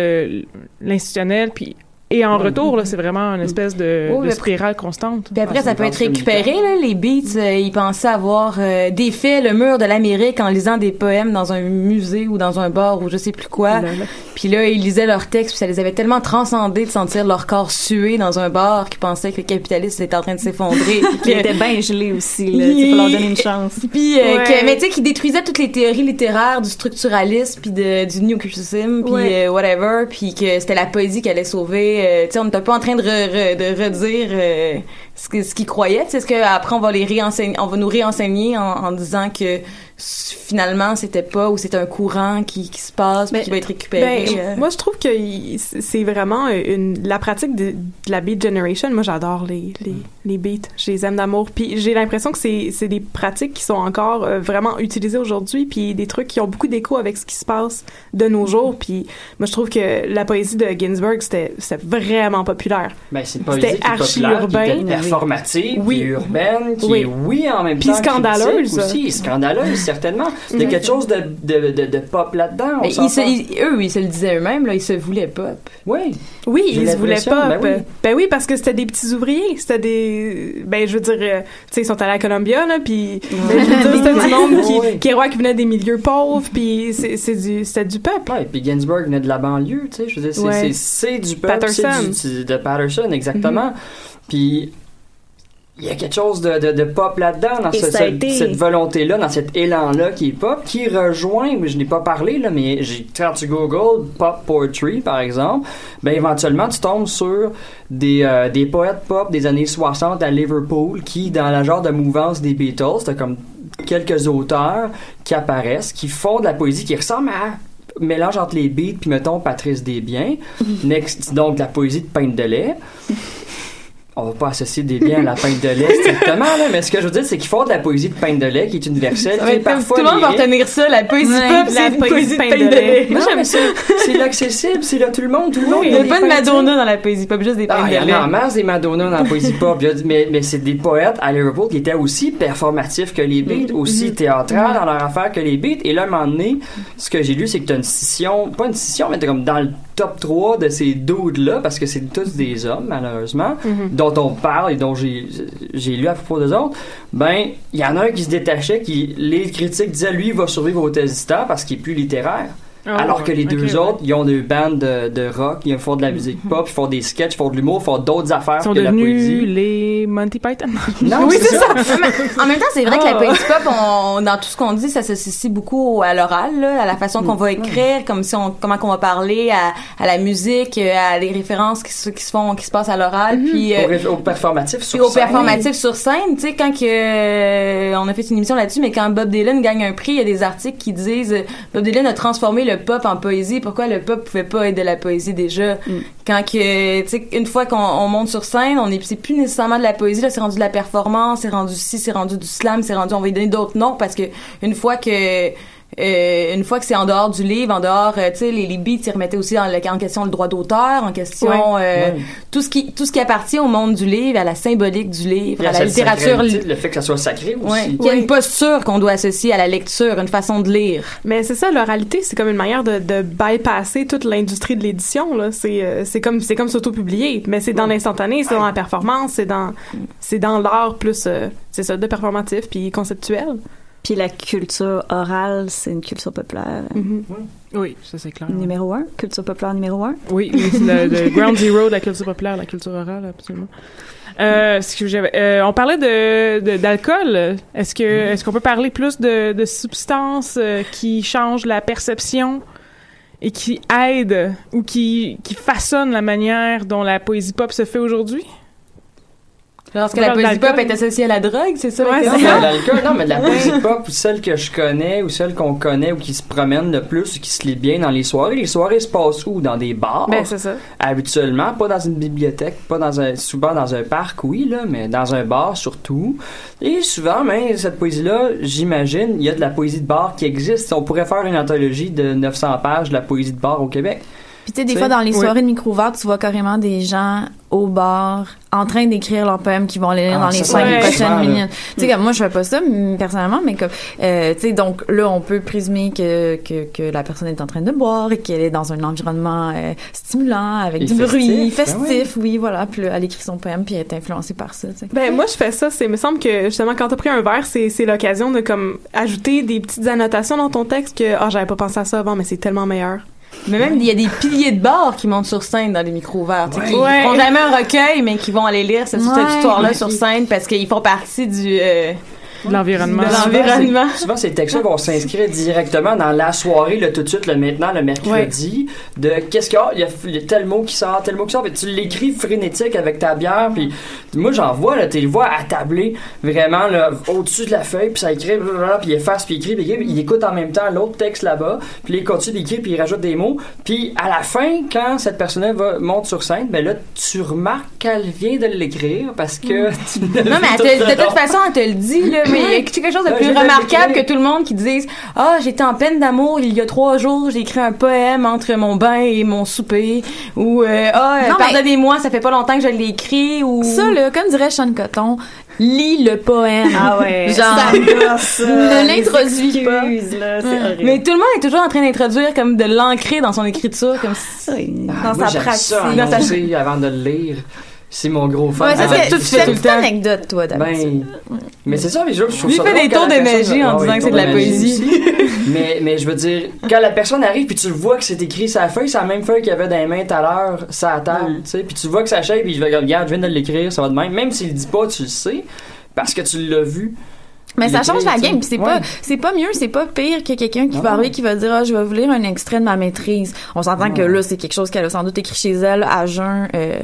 l'institutionnel, puis et en retour, là, c'est vraiment une espèce de, Oh, de le- spirale constante. Puis après, Ah, ça peut être récupéré, là, les beats. euh, ils pensaient avoir euh, défait le mur de l'Amérique en lisant des poèmes dans un musée ou dans un bar ou je sais plus quoi. Là, là. Puis là, ils lisaient leurs textes, puis ça les avait tellement transcendés de sentir leur corps suer dans un bar qu'ils pensaient que le capitalisme était en train de s'effondrer. <laughs> puis Qui que- était bien gelé aussi, là. Il faut leur donner une chance. <laughs> Puis, euh, Ouais. que- mais tu sais, qui détruisait toutes les théories littéraires du structuralisme, puis de, du new criticism, puis Ouais. euh, whatever, puis que c'était la poésie qui allait sauver. Euh, on n'était pas en train de, re- re- de redire euh, ce qu'ils croyaient. C'est ce que après on va on va nous réenseigner en, disant que finalement c'était pas ou c'est un courant qui, qui se passe puis qui va être récupéré. Ben, euh. Moi, je trouve que c'est vraiment une la pratique de, de la beat generation. Moi, j'adore les, les, les beats. Je les aime d'amour. Puis j'ai l'impression que c'est c'est des pratiques qui sont encore euh, vraiment utilisées aujourd'hui. Puis des trucs qui ont beaucoup d'écho avec ce qui se passe de nos jours. Puis moi, je trouve que la poésie de Ginsberg, c'était c'était vraiment populaire. Ben, c'est une poésie C'était qui archi populaire, urbain. qui performative, Oui. urbaine, qui Oui. est, oui, en même Puis temps, scandaleuse. aussi, scandaleuse, certainement. Il y a Mhm. quelque chose de, de, de, de pop là-dedans, Mais ils se- ils- eux, ils se le disaient eux-mêmes, là, ils se voulaient pop. Oui. Oui, ils se voulaient pas. ben oui. Ben oui, parce que c'était des petits ouvriers. C'était des. Ben, je veux dire, euh, tu sais, ils sont allés à Columbia, là, puis. ben, <laughs> c'était du monde qui, Ouais. qui, qui venait des milieux pauvres, puis c'est du, c'était du peuple. Ouais, puis Ginsberg venait de la banlieue, tu sais, je veux dire, c'est, Ouais. du peuple, Patterson. c'est du, de Patterson, exactement. Puis il y a quelque chose de, de, de pop là-dedans, dans ce- cette, été- cette volonté-là, dans cet élan-là qui est pop, qui rejoint, mais je n'ai pas parlé, là, mais j'ai, quand tu googles pop poetry, par exemple, ben éventuellement tu tombes sur des, euh, des poètes pop des années 60 à Liverpool qui, dans la genre de mouvance des Beatles, t'as comme quelques auteurs qui apparaissent, qui font de la poésie qui ressemble à mélange entre les beats puis mettons Patrice Desbiens. <laughs> Next donc de la poésie de peinte de lait on va pas associer des biens à la peinte de lait strictement là, mais ce que je veux dire c'est qu'ils font de la poésie de peinte de lait qui est universelle qui est parfois tout le monde va retenir ça, la poésie Ouais, pop, la c'est une poésie poésie de peinte de de lait. non mais <laughs> c'est l'accessible c'est là tout le monde tout le monde Il n'y a pas de Madonna dans la poésie pop, juste des Ah, peintes il y de en lait. a en masse des Madonna dans la poésie <laughs> pop. Il y Mais, mais c'est des poètes à Liverpool qui étaient aussi performatifs que les beats, aussi théâtrales dans leur affaire que les beats. Et là, à un moment donné, ce que j'ai lu, c'est que t'as une scission, pas une scission, mais t'es comme dans le top 3 de ces dudes-là, parce que c'est tous des hommes, malheureusement, Mhm. dont on parle et dont j'ai lu à propos des autres. Ben, il y en a un qui se détachait, qui, les critiques disaient, lui, il va survivre au Tésistan parce qu'il est plus littéraire. Ah, Alors que les deux ouais. autres, ils ont des bandes de, de rock, ils font de la musique pop, ils font des sketchs, ils font de l'humour, ils font d'autres affaires Ils sont que la devenus poésie. les Monty Python. Non, <laughs> Oui, c'est ça. En même temps, c'est vrai que la Ah. poésie pop, on, dans tout ce qu'on dit, ça s'associe beaucoup à l'oral, là, à la façon qu'on va écrire, comme si on, comment qu'on va parler, à, à la musique, euh, à les références qui se, qui se font, qui se passent à l'oral, puis Au, euh, au performatif puis sur au scène. performatif sur scène, tu sais, quand que, euh, on a fait une émission là-dessus, mais quand Bob Dylan gagne un prix, il y a des articles qui disent euh, Bob Dylan a transformé le pop en poésie. Pourquoi le pop pouvait pas être de la poésie déjà? Quand que, tu sais, une fois qu'on on monte sur scène, on est, c'est plus nécessairement de la poésie, là, c'est rendu de la performance, c'est rendu ci, c'est rendu du slam, c'est rendu, on va lui donner d'autres noms parce que une fois que euh, une fois que c'est en dehors du livre, en dehors, euh, tu sais, les, les beats, ils remettaient aussi en, en question le droit d'auteur, en question Ouais. euh, Ouais. tout ce qui tout ce qui appartient au monde du livre, à la symbolique du livre, à la littérature. sacralité, le fait que ça soit sacré aussi. Ouais. Il y a une posture qu'on doit associer à la lecture, une façon de lire. Mais c'est ça, l'oralité, c'est comme une manière de, de bypasser toute l'industrie de l'édition. Là, c'est euh, c'est comme c'est comme s'auto-publier, mais c'est dans l'instantané, c'est dans la performance, c'est dans c'est dans l'art plus euh, c'est ça de performatif puis conceptuel. Puis la culture orale, c'est une culture populaire. Mhm. Oui, ça c'est clair. Numéro un, culture populaire numéro un? Oui, le, <laughs> le ground zero de la culture populaire, la culture orale, absolument. Euh, ce que j'avais, euh, on parlait de, de- d'alcool. Est-ce que, est-ce qu'on peut parler plus de, de substances euh, qui changent la perception et qui aident ou qui, qui façonnent la manière dont la poésie pop se fait aujourd'hui? Parce que la poésie pop est associée à la drogue, c'est ça? Ouais, c'est mais l'alcool, non, mais de la <laughs> poésie pop, ou celle que je connais, ou celle qu'on connaît, ou qui se promène le plus, ou qui se lit bien dans les soirées. Les soirées se passent où? Dans des bars? Ben c'est ça. Habituellement, pas dans une bibliothèque, pas dans un, souvent dans un parc, oui, là, mais dans un bar surtout. Et souvent, ben, cette poésie-là, j'imagine, il y a de la poésie de bar qui existe. On pourrait faire une anthologie de 900 pages de la poésie de bar au Québec. Puis tu sais, des fois, dans les oui. soirées de micro tu vois carrément des gens au bar en train d'écrire leur poème qui vont les lire Ah, dans les cinq ouais. prochaines là. minutes. Tu sais, comme moi, je fais pas ça, personnellement, mais comme, euh, tu sais, donc là, on peut présumer que, que, que la personne est en train de boire et qu'elle est dans un environnement euh, stimulant, avec Et du festif, bruit, ben festif, oui, voilà. Puis là, elle écrit son poème, puis elle est influencée par ça. Ben moi je fais ça, c'est il me semble que justement quand t'as pris un verre, c'est c'est l'occasion de comme ajouter des petites annotations dans ton texte que ah j'avais pas pensé à ça avant mais c'est tellement meilleur. Mais même, il y a des piliers de bar qui montent sur scène dans les micro-ouverts, tu sais, qui Ouais. font jamais un recueil, mais qui vont aller lire cette, cette Ouais. histoire-là sur scène parce qu'ils font partie du, euh, L'environnement. Souvent, l'environnement. c'est- Souvent, ces textes-là vont s'inscrire directement dans la soirée, là, tout de suite, le maintenant, le mercredi, de qu'est-ce qu'il y a, il y a, tel mot qui sort, tel mot qui sort, puis tu l'écris frénétique avec ta bière, puis moi, j'en vois, là, tu les vois attabler vraiment, là, au-dessus de la feuille, puis ça écrit, puis il efface, puis il écrit, puis il écoute en même temps l'autre texte là-bas, puis il continue d'écrire, puis il rajoute des mots, puis à la fin, quand cette personne-là va, monte sur scène, ben là, tu remarques qu'elle vient de l'écrire, parce que <laughs> tu l'as Non, mais le de toute façon, elle te le dit, là, mais il y a quelque chose de Ouais, plus remarquable que tout le monde qui dise Ah, j'étais en peine d'amour il y a trois jours, j'ai écrit un poème entre mon bain et mon souper. Ou euh, Ah, euh, Non, mais- pardonnez-moi, ça fait pas longtemps que je l'ai écrit. Ou Ça, là, comme dirait Sean Coton, lis le poème. Ah ouais, <laughs> Genre, ne l'introduis pas. Mais tout le monde est toujours en train d'introduire, comme de l'ancrer dans son écriture, comme si- Ah, dans moi, sa pratique. ça, dans sa- annoncer avant de le lire. C'est mon gros fan. Ouais, ça, Ah, c'est tout tu fait fais tout une le temps. anecdote, toi, d'habitude. Ben, mais c'est ça, mais je, je trouve Lui ça fait des tours magie en Ah disant que c'est de la poésie. <laughs> mais, mais je veux dire, quand la personne arrive puis tu le vois que c'est écrit la feuille, c'est la même feuille qu'il y avait dans les mains tout à l'heure, la table, tu sais, puis tu vois que ça chèque puis je vais regarde, je viens de l'écrire, ça va de même. Même s'il le dit pas, tu le sais, parce que tu l'as vu. Mais ça change la game, c'est Ouais. pas c'est pas mieux, c'est pas pire que quelqu'un qui Non. va arriver qui va dire ah je vais vous lire un extrait de ma maîtrise. On s'entend que là c'est quelque chose qu'elle a sans doute écrit chez elle à jeun euh,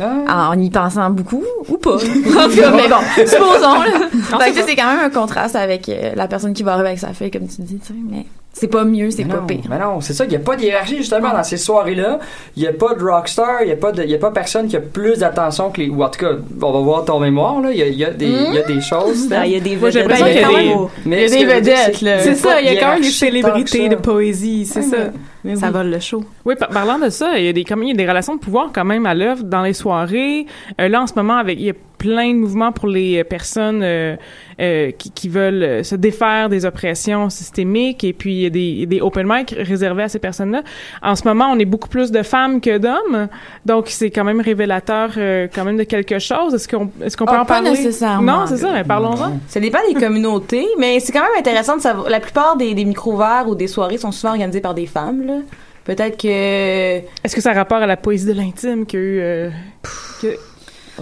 en y pensant beaucoup ou pas. <laughs> en tout cas, mais bon, supposons là. Fait c'est quand même un contraste avec euh, la personne qui va arriver avec sa fille comme tu dis, tu sais, mais c'est pas mieux, c'est pas non, pire. Mais non, c'est ça, il n'y a pas de hiérarchie justement dans ces soirées-là. Il n'y a pas de rockstar, il n'y a, pas de- il y a pas personne qui a plus d'attention que les. Ou en tout cas, on va voir ton mémoire, là. Il y a, il y a des, il y a des choses. Ah, il y a des vedettes. y a Ben, des- oh. Mais Il y a des dire, vedettes, c'est- là. C'est ça, il y a quand même des célébrités de poésie, c'est ça. Mais Ça oui. vole le show. Oui, par- parlant de ça, il y a des comme il y a des relations de pouvoir quand même à l'œuvre dans les soirées. Euh, là en ce moment avec il y a plein de mouvements pour les euh, personnes euh, euh, qui, qui veulent se défaire des oppressions systémiques et puis il y a des, des open mic réservés à ces personnes-là. En ce moment, on est beaucoup plus de femmes que d'hommes, donc c'est quand même révélateur euh, quand même de quelque chose. Est-ce qu'on est-ce qu'on peut Ah, en pas parler? nécessairement. Non, c'est ça, mais parlons-en. Ça dépend des communautés, mais c'est quand même intéressant de savoir. La plupart des, des micro-verts ou des soirées sont souvent organisées par des femmes, là. Peut-être que. Est-ce que ça a rapport à la poésie de l'intime que, euh, que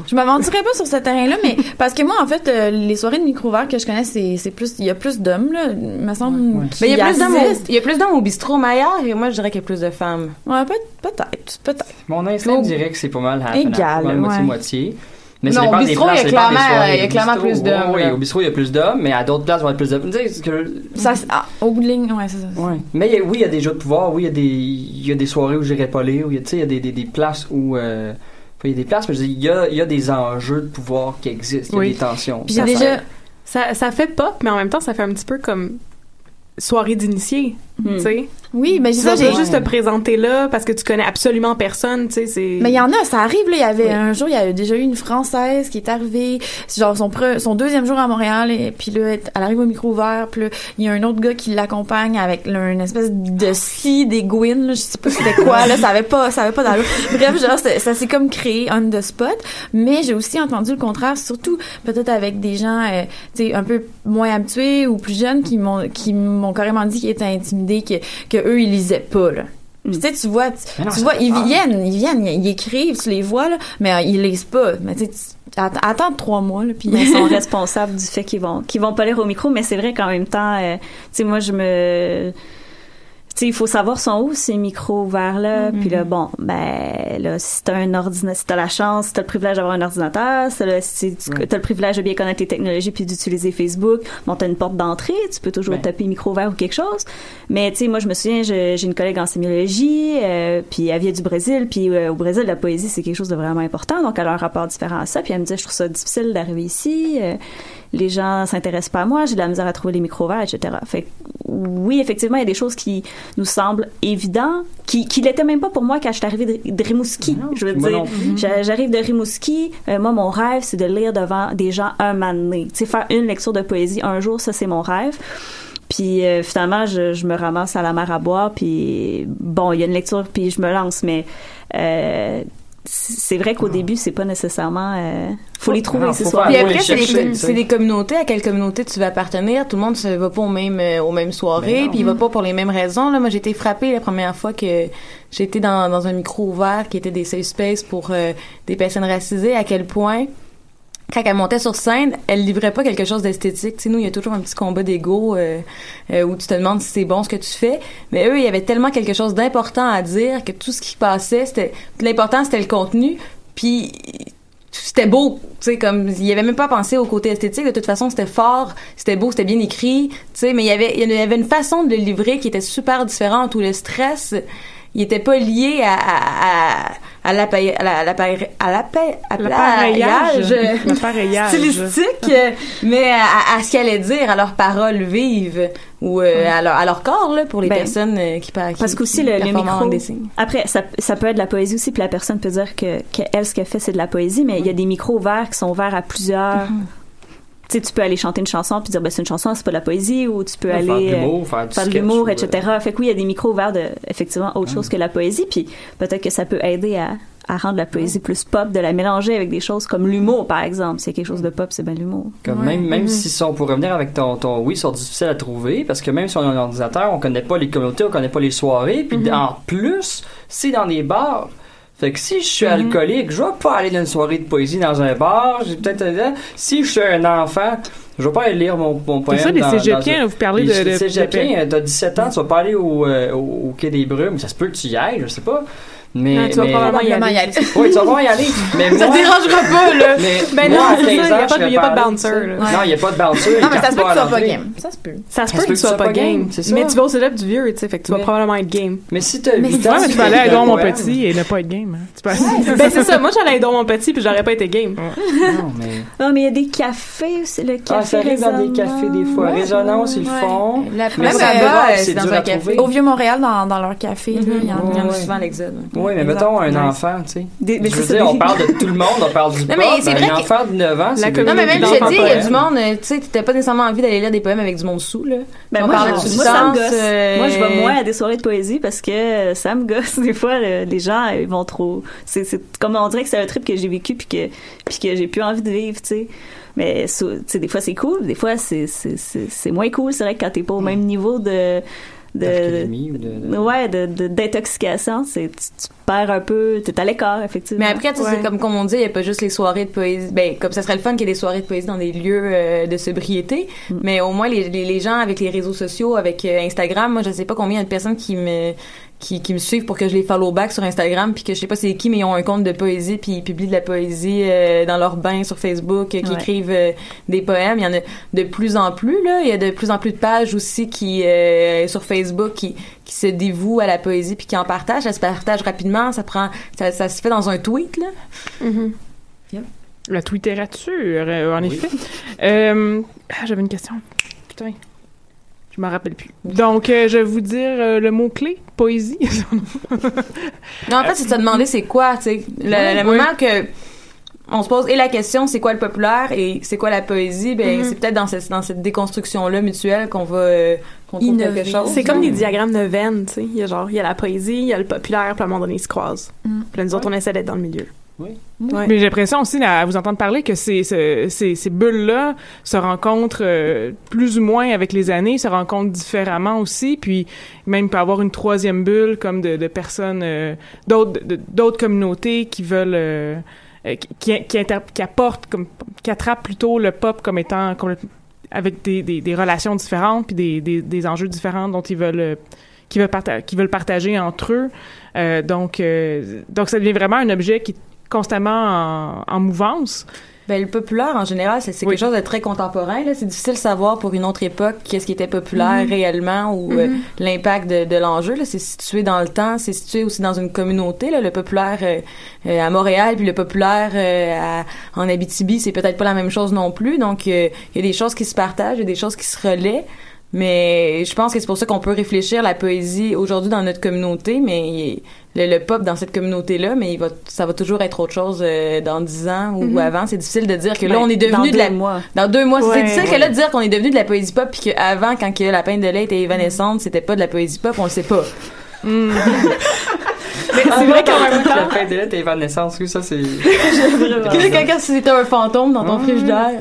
Je m'aventurerai pas sur ce terrain-là, mais parce que moi, en fait, euh, les soirées de micro que je connais, c'est c'est plus, il y a plus d'hommes là, il me semble. Mais il y a plus d'hommes au, il y a plus d'hommes au bistrot Maillard et moi je dirais qu'il y a plus de femmes. Ouais, peut- peut-être, peut-être. Mon instinct dirait que c'est pas mal half and half, Égal, ouais. moitié-moitié. Mais ça Non, au dépend des bistrot, places, il y a clairement- il y a clairement plus d'hommes, Oui, au bistrot, il y a plus d'hommes, mais à d'autres places, il va y avoir plus d'hommes. Tu sais, que- Ça, ah, au bout de ligne, ouais, c'est ça. Ouais. Mais il y a- oui, il y a des jeux de pouvoir, oui, il y a des, il y a des soirées où j'irai pas lire, où il y a, tu sais, il y a des, des, des places où. euh, il y a des places, mais je dis, il y a, il y a des enjeux de pouvoir qui existent, il y a Oui. des tensions. Puis Ça, déjà, Ça, ça fait pop, mais en même temps, ça fait un petit peu comme soirée d'initié, tu sais? oui, mais Tu j'ai ça, j'ai juste te présenter là parce que tu connais absolument personne, tu sais, c'est... Mais il y en a, ça arrive là. Il y avait Oui. un jour, il y a déjà eu une française qui est arrivée, c'est genre son pre- son deuxième jour à Montréal, et puis là, elle arrive au micro ouvert, puis là, il y a un autre gars qui l'accompagne avec là, une espèce de scie des Gwyn, là, je sais pas c'était quoi là, ça avait pas, ça avait pas d'allure. Bref, genre ça s'est comme créé on the spot. Mais j'ai aussi entendu le contraire, surtout peut-être avec des gens, euh, tu sais, un peu moins habitués ou plus jeunes qui m'ont qui m'ont carrément dit qu'ils étaient intimidés, que que eux ils lisaient pas là. Puis, tu sais, tu vois, tu, non, vois, ils viennent, ils viennent, ils, ils écrivent, tu les vois, là, mais euh, ils lisent pas. Mais tu sais, tu- att- attends trois mois, là, puis mais ils <laughs> sont responsables du fait qu'ils vont qu'ils vont pas lire au micro mais c'est vrai qu'en même temps euh, tu sais moi je me il faut savoir sont où ces micros ouverts là puis là bon ben là si t'as un ordinateur si t'as la chance si t'as le privilège d'avoir un ordinateur si t'as le, si tu as le privilège de bien connaître les technologies puis d'utiliser Facebook bon t'as une porte d'entrée tu peux toujours Ben. taper micro ouvert ou quelque chose. Mais tu sais moi je me souviens j'ai une collègue en sémiologie euh, puis elle vient du Brésil puis euh, au Brésil la poésie c'est quelque chose de vraiment important. Donc elle a un rapport différent à ça puis elle me disait je trouve ça difficile d'arriver ici euh, les gens s'intéressent pas à moi, j'ai de la misère à trouver les micros verts, etc. Fait que, oui, effectivement, il y a des choses qui nous semblent évidentes, qui, qui l'étaient même pas pour moi quand je suis arrivée de, de Rimouski. je veux dire, j'arrive de Rimouski, euh, moi, mon rêve, c'est de lire devant des gens un donné. Tu sais, faire une lecture de poésie un jour, ça, c'est mon rêve. Puis euh, finalement, je, je me ramasse à la mer à boire, puis bon, il y a une lecture, puis je me lance, mais euh, c'est vrai qu'au début, c'est pas nécessairement... euh, faut les trouver, ces soirs. Puis après, c'est des, communautés. À quelle communauté tu vas appartenir? Tout le monde ne va pas aux mêmes, euh, aux mêmes soirées, puis il va pas pour les mêmes raisons. Là, moi, j'ai été frappée la première fois que j'étais dans, dans un micro ouvert qui était des safe space pour euh, des personnes racisées, à quel point quand elle montait sur scène, elle livrait pas quelque chose d'esthétique. Tu sais, nous, il y a toujours un petit combat d'ego euh, euh, où tu te demandes si c'est bon ce que tu fais. Mais eux, il y avait tellement quelque chose d'important à dire que tout ce qui passait, c'était l'important, c'était le contenu. Puis c'était beau, tu sais, comme il y avait même pas pensé au côté esthétique. De toute façon, c'était fort, c'était beau, c'était bien écrit, tu sais. Mais il y avait, il y avait une façon de le livrer qui était super différente où le stress il était pas lié à, à, à, l'appareillage stylistique, mais à, à, ce qu'elle allait dire, à leurs paroles vives ou euh, à, leur, à leur corps là, pour les Ben, personnes euh, qui, par- qui Parce qu'aussi le, le micro. Après, ça, ça peut être de la poésie aussi, puis la personne peut dire que, que elle, ce qu'elle fait, c'est de la poésie, mais il y a des micros ouverts qui sont ouverts à plusieurs. Tu sais, tu peux aller chanter une chanson puis dire ben c'est une chanson, c'est pas de la poésie, ou tu peux Ouais, faire aller de l'humour, euh, faire de l'humour, ou, euh, etc. Fait que oui, il y a des micros ouverts de effectivement autre chose que la poésie, puis peut-être que ça peut aider à, à rendre la poésie plus pop, de la mélanger avec des choses comme l'humour, par exemple. S'il y a quelque chose de pop, c'est bien l'humour. Comme même même Mhm. si on pour revenir avec ton ton oui, ils sont difficiles à trouver parce que même si on a un ordinateur, on connaît pas les communautés, on connaît pas les soirées, puis Mhm. en plus, c'est dans des bars. Fait que si je suis Mhm. alcoolique, je vais pas aller dans une soirée de poésie dans un bar, j'ai peut-être si je suis un enfant, je vais pas aller lire mon, mon poème ça, les dans- cégepiens, dans un- vous parlez Les de- de- cégepiens, t'as 17 ans, tu vas pas aller au, euh, au, au quai des Brumes, ça se peut que tu y ailles, je sais pas. Mais, Non, tu vas mais- probablement y aller. y aller. Oui, tu vas pas y aller. <laughs> Mais Ça te dérangera pas, là. <laughs> Mais Ben moi, non, à c'est ça, 15 y a ans, pas de- je serais y a pas de allé, bouncer, tu. Non, il y a pas de bouncer. Non, mais ça se peut que à tu sois pas game. Ça se peut. Ça se peut que tu sois pas game, mais tu vas au cégep du vieux, tu sais, fait que tu vas probablement être game. Mais si t'as Mais 8 c'est ans, tu tu peux aller à Edouard mon petit et ne pas être game. hein. Tu peux ben c'est ça, moi j'allais être dans mon petit puis j'aurais pas été game. <laughs> Non, mais... Il y a des cafés aussi, le café Ah, ça arrive dans des résonance. cafés des fois. Résonance, ils font. La- Mais Même ça, euh, c'est dans dur à café. trouver. Au Vieux-Montréal, dans, dans leur café, là, il y en Il a souvent à l'Exode. Oui, mais mettons un enfant, tu sais. Des- mais Je c'est veux dire, on parle de tout le monde, on parle du Non, mais c'est ben, vrai un enfant de 9 ans, c'est Non, mais même, je te dis, il y a du monde, euh, tu sais, t'as pas nécessairement envie d'aller lire des poèmes avec du monde sous, là. Ben On moi, parle je- de moi, ça me gosse. euh, Moi, je vais moins à des soirées de poésie parce que euh, ça me gosse. <laughs> Des fois, le- les gens, ils vont trop. C'est c'est comme on dirait que c'est un trip que j'ai vécu puis que, puis que j'ai plus envie de vivre, tu sais. Mais, tu sais, des fois, c'est cool. Des fois, c'est c'est- c'est- c'est moins cool. C'est vrai que quand t'es pas au même niveau de. De de- de- ouais, de- de- d'intoxication, c'est tu, tu perds un peu. T'es à l'écart, effectivement. Mais après, tu sais, c'est comme, comme on dit, il n'y a pas juste les soirées de poésie. Ben, comme ça serait le fun qu'il y ait des soirées de poésie dans des lieux euh, de sobriété. Mais au moins, les, les, les gens avec les réseaux sociaux, avec euh, Instagram, moi, je sais pas combien il y a de personnes qui me, qui, qui me suivent pour que je les follow back sur Instagram, puis que je sais pas c'est qui, mais ils ont un compte de poésie, puis ils publient de la poésie euh, dans leur bain sur Facebook, euh, qui Ouais. écrivent euh, des poèmes. Il y en a de plus en plus, là. Il y a de plus en plus de pages aussi qui, euh, sur Facebook, qui, qui se dévouent à la poésie, puis qui en partagent. Ça se partage rapidement, ça prend, ça, ça se fait dans un tweet, là. La twitterature, en effet. Euh, ah, J'avais une question. Putain. Je m'en rappelle plus. Donc, euh, je vais vous dire euh, le mot-clé, poésie. Non, en fait, c'est de se demander c'est quoi, tu sais. Le, Ouais, le ouais. moment que on se pose et la question c'est quoi le populaire et c'est quoi la poésie, ben Mhm. c'est peut-être dans cette dans cette déconstruction là mutuelle qu'on va euh, qu'on trouve Innover. quelque chose. C'est comme des diagrammes de veines, tu sais. Il y a genre, il y a la poésie, il y a le populaire, puis à un moment donné, ils se croisent. Mm. Puis là, nous autres, on essaie d'être dans le milieu. Oui. Ouais. Mais j'ai l'impression aussi, à vous entendre parler, que ces, ces, bulles-là se rencontrent euh, plus ou moins avec les années, se rencontrent différemment aussi, puis même il peut y avoir une troisième bulle comme de, de personnes, euh, d'autres communautés qui veulent... euh, qui, qui, qui, inter- qui apportent, comme, qui attrapent plutôt le pop comme étant avec des, des, des relations différentes puis des, des, des enjeux différents dont ils veulent euh, qui veulent, parta- qui veulent partager entre eux. Euh, donc, euh, donc, ça devient vraiment un objet qui est constamment en, en mouvance. Ben, le populaire, en général, c'est Oui. quelque chose de très contemporain. Là. C'est difficile de savoir pour une autre époque qu'est-ce qui était populaire Mhm. réellement ou euh, Mhm. l'impact de, de l'enjeu. là. C'est situé dans le temps, c'est situé aussi dans une communauté. Là. Le populaire euh, euh, à Montréal, puis le populaire euh, à- en Abitibi, c'est peut-être pas la même chose non plus. Donc, euh, il y a des choses qui se partagent, il y a des choses qui se relaient. Mais je pense que c'est pour ça qu'on peut réfléchir la poésie aujourd'hui dans notre communauté, mais le, le pop dans cette communauté-là, mais il va, ça va toujours être autre chose euh, dans dix ans ou Mhm. avant. C'est difficile de dire que là, Ben, on est devenu de la... deux mois. Dans deux mois. Ouais. C'est difficile que là, de dire qu'on est devenu de la poésie pop puis qu'avant, quand que la peine de lait était évanescente, c'était pas de la poésie pop, on le sait pas. <laughs> c'est vrai qu'en même temps. La fin de lettre et évanescence, oui, ça c'est. <laughs> <laughs> Quelqu'un si c'était un fantôme dans ton frigidaire?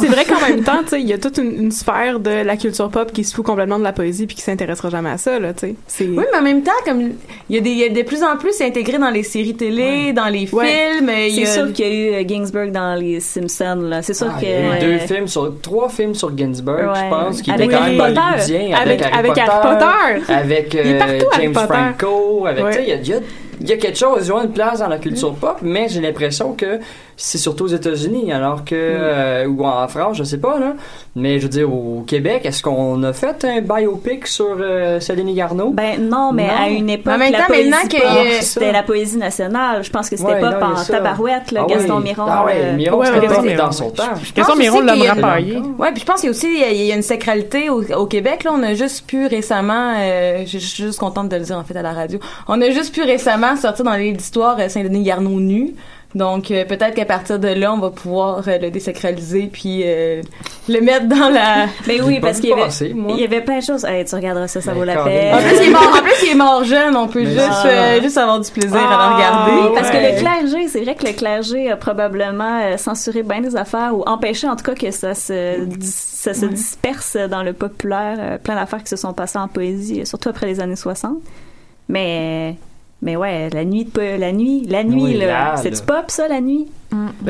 C'est vrai qu'en même temps, tu sais, il y a toute une, une sphère de la culture pop qui se fout complètement de la poésie puis qui s'intéressera jamais à ça, là, tu sais. Oui, mais en même temps, comme il y a des, il y a de plus en plus intégré dans les séries télé, dans les Ouais. films. il y C'est a- sûr qu'il y a eu euh, Ginsburg dans les Simpsons, là. C'est sûr Ah, que. il y a eu deux films sur trois films sur Ginsburg, Ouais. je pense, qui Avec étaient quand Harry même Potter. Avec- avec, avec Harry Potter. avec Il est euh, partout, Harry James Potter. Franco, avec Ouais. tu sais, il y a, il y a- il y a quelque chose, ils ont une place dans la culture pop, mais j'ai l'impression que c'est surtout aux États-Unis, alors que euh, ou en France, je sais pas là, mais je veux dire au Québec, est-ce qu'on a fait un biopic sur euh, Céline Garneau? Ben non, mais Non. à une époque, En même la temps, poésie maintenant que- pop, euh, c'était la poésie nationale. Je pense que c'était Ouais, pas en tabarouette, là, Ah Gaston oui. Miron. Ah ouais, euh, Miron, Ouais, c'était ouais, pas ouais. dans son temps. Gaston Miron l'a rapaillé. Ouais, puis je pense qu'il y a aussi il y a, une sacralité au, au Québec là, on a juste pu récemment euh, je je suis juste contente de le dire en fait à la radio. On a juste pu récemment sortir dans les d'histoire euh, Saint-Denis Garneau nu. Donc euh, peut-être qu'à partir de là, on va pouvoir euh, le désacraliser puis euh, le mettre dans la <laughs> Ben oui, parce qu'il y avait, passer, moi. il y avait plein de choses. Hey, tu regarderas ça, ça Ben, vaut la peine. En plus, il est mort, en plus, il est mort jeune, on peut Mais juste euh, juste avoir du plaisir à le Ah, regarder. Oui, parce Ouais. que le clergé, c'est vrai que le clergé a probablement euh, censuré bien des affaires ou empêché en tout cas que ça se, ça se disperse dans le populaire, euh, plein d'affaires qui se sont passées en poésie, surtout après les années 60. Mais, mais ouais, la nuit, de la nuit, la nuit, Oui, là, là, c'est du pop ça, la nuit?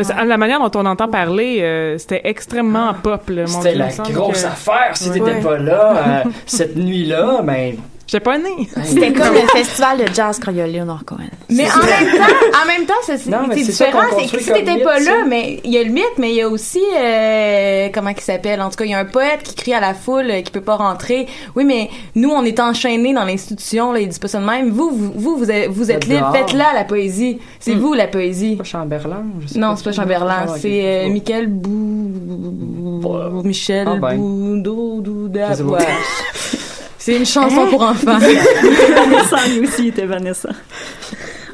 C'est- La manière dont on entend parler, euh, c'était extrêmement pop. Là, mon C'était la grosse que- affaire. Si t'étais Ouais. pas là euh, <laughs> cette nuit-là, ben J'étais pas née. C'était comme <laughs> le festival de jazz quand il y a Leonard Cohen. Mais en même temps, en même temps, c'est différent. C'est que si t'étais pas ça. là, mais il y a le mythe, mais il y a aussi euh, comment qu'il s'appelle? En tout cas, il y a un poète qui crie à la foule euh, qui peut pas rentrer. Oui, mais nous, on est enchaînés dans l'institution. Là, il dit pas ça de même. Vous, vous, vous, vous êtes, vous êtes libre. dehors. Faites là la poésie. C'est Hmm. vous la poésie. pas Chamberlain. je sais Non, c'est pas Chamberlain. C'est euh. Michael Bou... Michel Ah, ben. Boudou C'est une chanson pour enfants. <laughs> Vanessa, lui aussi, était Vanessa.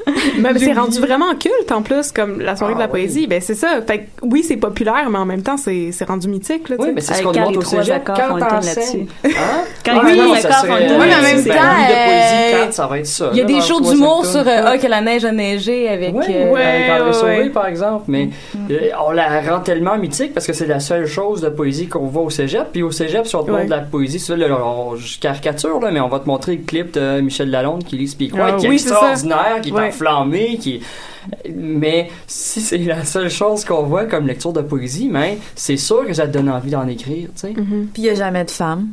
<laughs> Mais c'est rendu vraiment culte en plus, comme la soirée Ah, de la oui. poésie. Ben c'est ça. Fait que oui, c'est populaire, mais en même temps, c'est c'est rendu mythique. Là, Oui, mais c'est ce qu'on quand demande au cégep. Quand le tourne t'enseignes. là-dessus. Hein? Quand Ah, les trois accords font le mais en même c'est- temps, La nuit de poésie 4, ça va être ça. Il y a des le shows d'humour sur euh, Ah, que la neige a neigé avec. Oui, euh, par exemple, mais euh, on la rend tellement mythique parce que c'est la seule chose de poésie qu'on voit au cégep. Puis au cégep, si on te Ouais. montre de la poésie, on- je caricature, là, mais on va te montrer le clip de Michel Lalonde qui lit Speak Ah, White, qui est oui, c'est ça. extraordinaire, qui est Ouais. Enflammé, qui mais si c'est la seule chose qu'on voit comme lecture de poésie, mais c'est sûr que ça te donne envie d'en écrire, tu sais. Mhm. Puis il y a jamais de femme.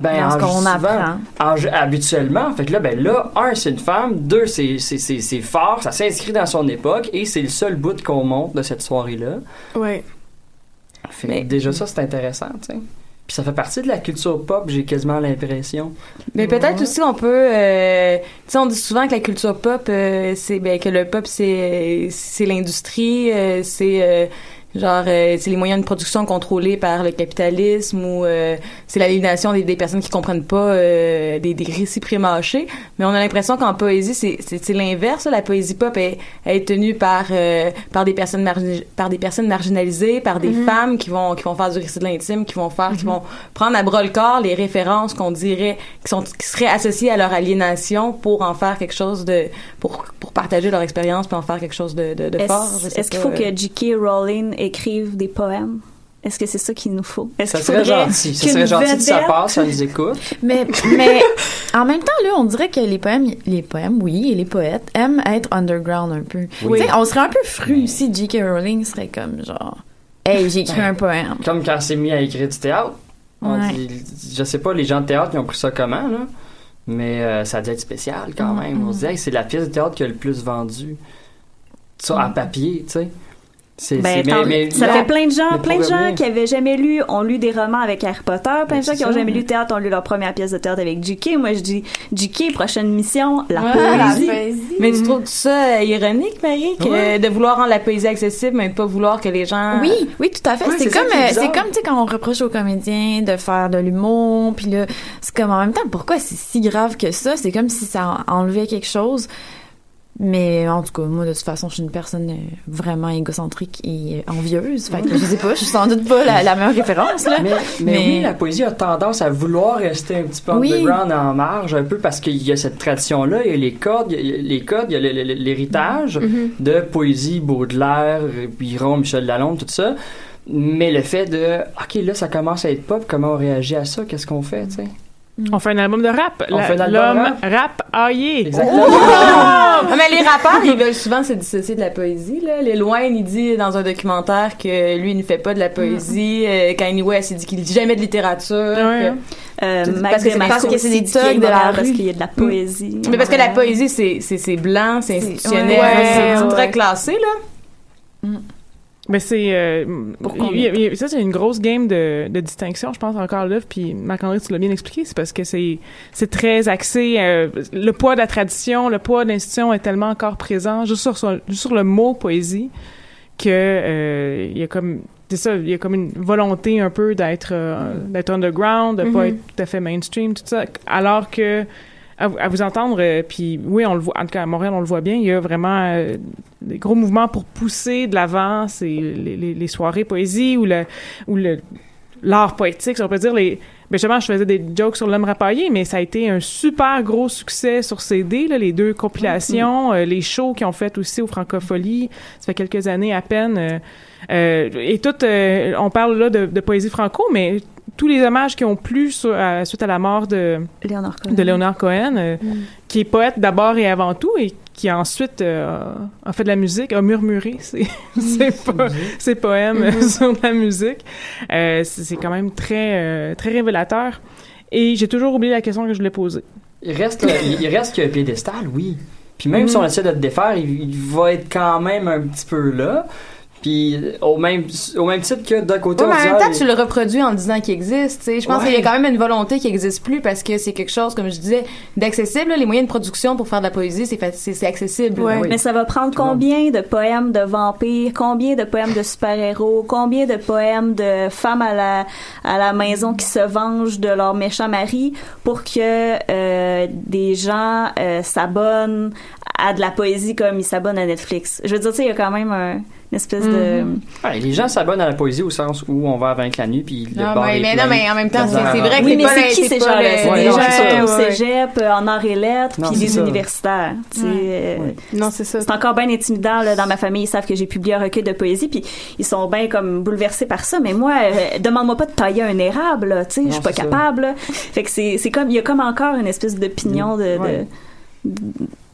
Ben, en- qu'on souvent, apprend. en- habituellement, fait que là, ben là, un, c'est une femme, deux, c'est, c'est, c'est, c'est fort, ça s'inscrit dans son époque, et c'est le seul bout qu'on montre de cette soirée-là. Ouais. Fait Mais- déjà, ça, c'est intéressant, tu sais. Puis ça fait partie de la culture pop, j'ai quasiment l'impression. Mais peut-être aussi on peut, euh, tu sais, on dit souvent que la culture pop, euh, c'est ben que le pop c'est c'est l'industrie, euh, c'est euh, genre euh, c'est les moyens de production contrôlés par le capitalisme ou euh, c'est l'aliénation des, des personnes qui comprennent pas euh, des, des récits prémâchés. Mais on a l'impression qu'en poésie c'est c'est l'inverse. La poésie pop est, est tenue par euh, par des personnes par des personnes marginalisées, par des Mhm. femmes qui vont qui vont faire du récit de l'intime, qui vont faire qui vont prendre à bras le corps les références qu'on dirait qui sont qui seraient associées à leur aliénation pour en faire quelque chose de pour pour partager leur expérience puis en faire quelque chose de de, de fort. je Est-ce qu'il faut euh. que J.K. Rowling écrive des poèmes? Est-ce que c'est ça qu'il nous faut? Est-ce Ça qu'il serait gentil. Ça serait gentil de sa vedette- ça nous écoute. <laughs> Mais, mais en même temps, là, on dirait que les poèmes, les poèmes, oui, et les poètes aiment être underground un peu. Oui. Tu sais, on serait un peu fru si J.K. Rowling serait comme genre, hey, j'ai écrit un poème. Comme quand c'est mis à écrire du théâtre. On Ouais. dit- je sais pas les gens de théâtre qui ont pris ça comment, là? Mais euh, ça a dû être spécial quand même. Mm-hmm. On se dit, Hey, c'est la pièce de théâtre qui a le plus vendu. Ça, à papier, tu sais. C'est, Ben, c'est- tant- mais- mais ça fait plein de gens, plein de gens qui avaient jamais lu, ont lu des romans avec Harry Potter, plein de gens qui ont jamais lu théâtre ont lu leur première pièce de théâtre avec J.K. Moi, je dis J.K. prochaine mission, la Ouais, poésie. la Mais tu trouves ça euh, ironique, Marie, que Ouais. de vouloir rendre la poésie accessible, mais pas vouloir que les gens. Oui, oui, tout à fait. Ouais, c'est comme, euh, c'est comme, tu sais, quand on reproche aux comédiens de faire de l'humour, puis là, c'est comme en même temps, pourquoi c'est si grave que ça? C'est comme si ça enlevait quelque chose Mais en tout cas, moi, de toute façon, je suis une personne euh, vraiment égocentrique et envieuse. Fait que je sais pas, je suis sans doute pas la, la meilleure référence, là. Mais, mais, oui, la poésie a tendance à vouloir rester un petit peu Oui. underground en marge, un peu parce qu'il y a cette tradition-là, il y a les codes, il y a les codes, il y a l'héritage Mhm. de poésie, Baudelaire, Biron, Michel Lalonde, tout ça. Mais le fait de, OK, là, ça commence à être pop, comment on réagit à ça, qu'est-ce qu'on fait, tu sais? On fait un album de rap. On La- fait un album L'homme rap. rap aillé. Exactement. Ah, mais les rappeurs, ils veulent souvent se dissocier de la poésie. Là. Les Loin, il dit dans un documentaire que lui, il ne fait pas de la poésie. Euh, Kanye West, il dit qu'il dit jamais de littérature. Ouais. que- Euh, Parce Max que parce que c'est des dit qu'il y a thugs une de la Montréal Parce rue. qu'il y a de la poésie. Mais parce que la poésie, c'est, c'est, c'est blanc, c'est institutionnel, Ouais, c'est ouais. très classé, là. Mais c'est. euh, ça, c'est une grosse game de, de distinction, je pense, encore là. Puis, Marc-André, tu l'as bien expliqué. C'est parce que c'est c'est très axé. euh, le poids de la tradition, le poids de l'institution est tellement encore présent, juste sur, sur, juste sur le mot poésie, que euh, il y a comme. C'est ça, il y a comme une volonté un peu d'être euh, d'être underground, de pas Mhm. être tout à fait mainstream, tout ça. Alors que. À, vous- à vous entendre, euh, puis oui, on le voit, en tout cas à Montréal, on le voit bien, il y a vraiment euh, des gros mouvements pour pousser de l'avant, c'est les, les, les soirées poésie ou le ou le l'art poétique, si on peut dire. Les ben justement, je faisais des jokes sur l'homme rapaillé, mais ça a été un super gros succès sur CD, là, les deux compilations, euh, les shows qu'ils ont fait aussi au Francofolie, ça fait quelques années à peine. euh, euh, et tout, on parle là de, de poésie franco, mais tous les hommages qui ont plu sur- à- suite à la mort de Léonard Cohen. de Léonard Cohen, euh, Mm. qui est poète d'abord et avant tout et qui ensuite euh, a fait de la musique, a murmuré ses, <laughs> ses, po- ses poèmes <laughs> sur la musique. Euh, c'est quand même très, euh, très révélateur. Et j'ai toujours oublié la question que je voulais poser. Il reste, il reste qu'il y a un piédestal, oui. Puis même si on essaie de le défaire, il, il va être quand même un petit peu là. Puis au même, au même titre que d'un côté, Ouais, mais en même temps, les- tu le reproduis en disant qu'il existe. tu sais. Je pense Ouais. qu'il y a quand même une volonté qui existe plus parce que c'est quelque chose, comme je disais, d'accessible. là. Les moyens de production pour faire de la poésie, c'est fa- c'est c'est accessible. là. Mais ça va prendre combien de poèmes de vampires, combien de poèmes de super-héros, combien de poèmes de femmes à la, à la maison qui se vengent de leur méchant mari pour que euh, des gens euh, s'abonnent à de la poésie comme ils s'abonnent à Netflix? Je veux dire, tu sais, il y a quand même un- une espèce de... Ouais, les gens s'abonnent à la poésie au sens où on va vaincre la nuit puis le Non, bar mais- est mais plein. non, mais en même temps, c'est- vrai que Oui, c'est mais pas c'est qui ces gens-là? C'est des gens c'est ça. au cégep, euh, en arts et lettres, puis des ça. universitaires. euh, Non, c'est ça. c'est encore bien intimidant là, dans ma famille. Ils savent que j'ai publié un recueil de poésie, puis ils sont bien comme bouleversés par ça. Mais moi, euh, demande-moi pas de tailler un érable, là, tu sais, je suis pas capable. Fait que c'est c'est comme il y a comme encore une espèce d'opinion de.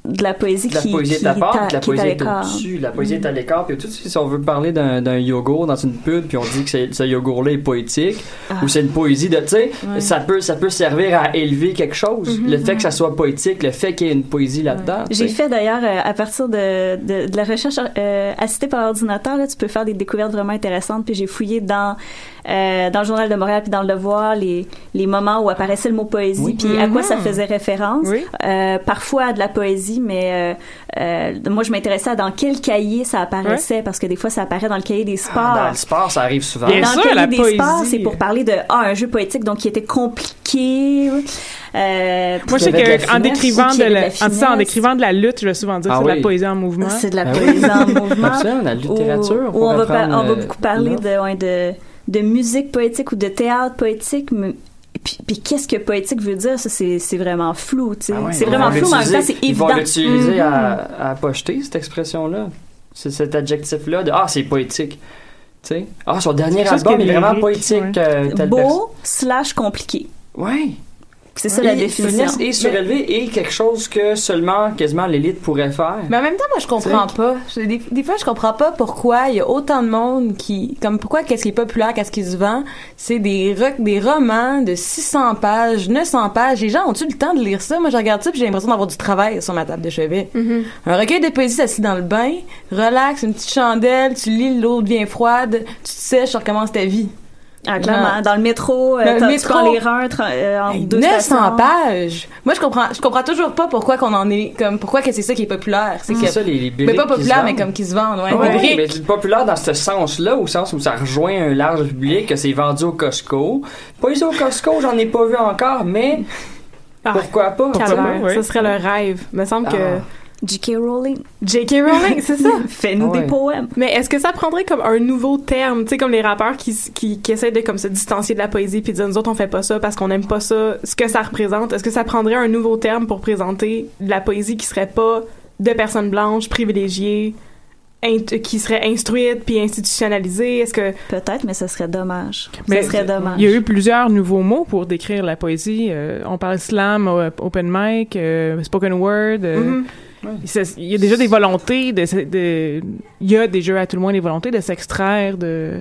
De de la poésie De la qui, poésie qui est à part, puis la qui est à poésie est au-dessus, la poésie est à l'écart, puis tout si on veut parler d'un d'un yogourt dans une pub, puis on dit que ce yogourt-là est poétique, Ah. ou c'est une poésie de, tu sais, ça peut, ça peut servir à élever quelque chose. Mhm, le fait que ça soit poétique, le fait qu'il y ait une poésie là-dedans. J'ai fait d'ailleurs euh, à partir de, de, de la recherche euh, assistée par ordinateur, là, tu peux faire des découvertes vraiment intéressantes. Puis j'ai fouillé dans euh, dans le journal de Montréal puis dans le Devoir les les moments où apparaissait le mot poésie Oui. puis à quoi ça Mhm. faisait référence. Oui. Euh, parfois à de la poésie, mais euh, euh, moi je m'intéressais à dans quel cahier ça apparaissait parce que des fois ça apparaît dans le cahier des sports. Dans le sport, ça arrive souvent. Bien dans sûr, le cahier la des poésie. sports, c'est pour parler de ah, un jeu poétique donc qui était compliqué. Euh, Moi, je sais qu'en décrivant de la, en, disant- en finesse. décrivant de la lutte, je vais souvent dire Ah c'est de oui. la poésie en mouvement. c'est de la Ah poésie en mouvement. La littérature. Où, où on, va on va beaucoup parler là. de, ouais, de, de musique poétique ou de théâtre poétique. mais- Puis, puis qu'est-ce que poétique veut dire? Ça, c'est, c'est vraiment flou, tu sais. Ah c'est vraiment flou, mais en même temps, l'utiliser- c'est Ils vont évident. l'utiliser Mhm. à, à pocheter, cette expression-là. C'est cet adjectif-là de Ah, c'est poétique. Tu sais? Ah, son dernier album est est vraiment poétique. ouais. euh, Beau slash compliqué. Ouais. C'est ça la Et définition. et surélevé et quelque chose que seulement quasiment l'élite pourrait faire. Mais en même temps, moi, je comprends pas. Des, des fois, je comprends pas pourquoi il y a autant de monde qui, comme pourquoi qu'est-ce qui est populaire, qu'est-ce qui se vend, c'est des romans de 600 pages, 900 pages. Les gens ont-tu le temps de lire ça? Moi, je regarde ça puis j'ai l'impression d'avoir du travail sur ma table de chevet. Un recueil de poésie assis dans le bain, relax, une petite chandelle, tu lis, l'eau devient froide, tu te sèches, tu recommences ta vie. Ah, clairement. Dans le métro, euh, le tu les reins tra- euh, en Hey, deux 900 stations. pages. Moi, je comprends, je comprends toujours pas pourquoi qu'on en est, comme, pourquoi que c'est ça qui est populaire. C'est C'est que, ça, les, les mais pas populaire, mais comme qui se vendent, ouais. Mais c'est populaire dans ce sens-là, au sens où ça rejoint un large public, que c'est vendu au Costco. Pas eu au Costco, j'en ai pas vu encore, mais Ah, pourquoi pas? calvaire. oui. Ça serait le rêve. Il me semble que Ah. J.K. Rowling. J.K. Rowling, c'est ça. <laughs> Fais-nous Ouais. des poèmes. Mais est-ce que ça prendrait comme un nouveau terme, tu sais, comme les rappeurs qui, qui, qui essaient de comme se distancier de la poésie puis de dire nous autres on fait pas ça parce qu'on aime pas ça, ce que ça représente? Est-ce que ça prendrait un nouveau terme pour présenter de la poésie qui serait pas de personnes blanches privilégiées, qui serait instruite puis institutionnalisée? Est-ce que Peut-être, mais ce serait dommage. Mais ce serait dommage. Il y a eu plusieurs nouveaux mots pour décrire la poésie. Euh, on parle slam, open mic, euh, spoken word. euh, Mhm. ça- Il y a déjà des volontés de, de- il y a déjà à tout le moins des volontés de s'extraire de,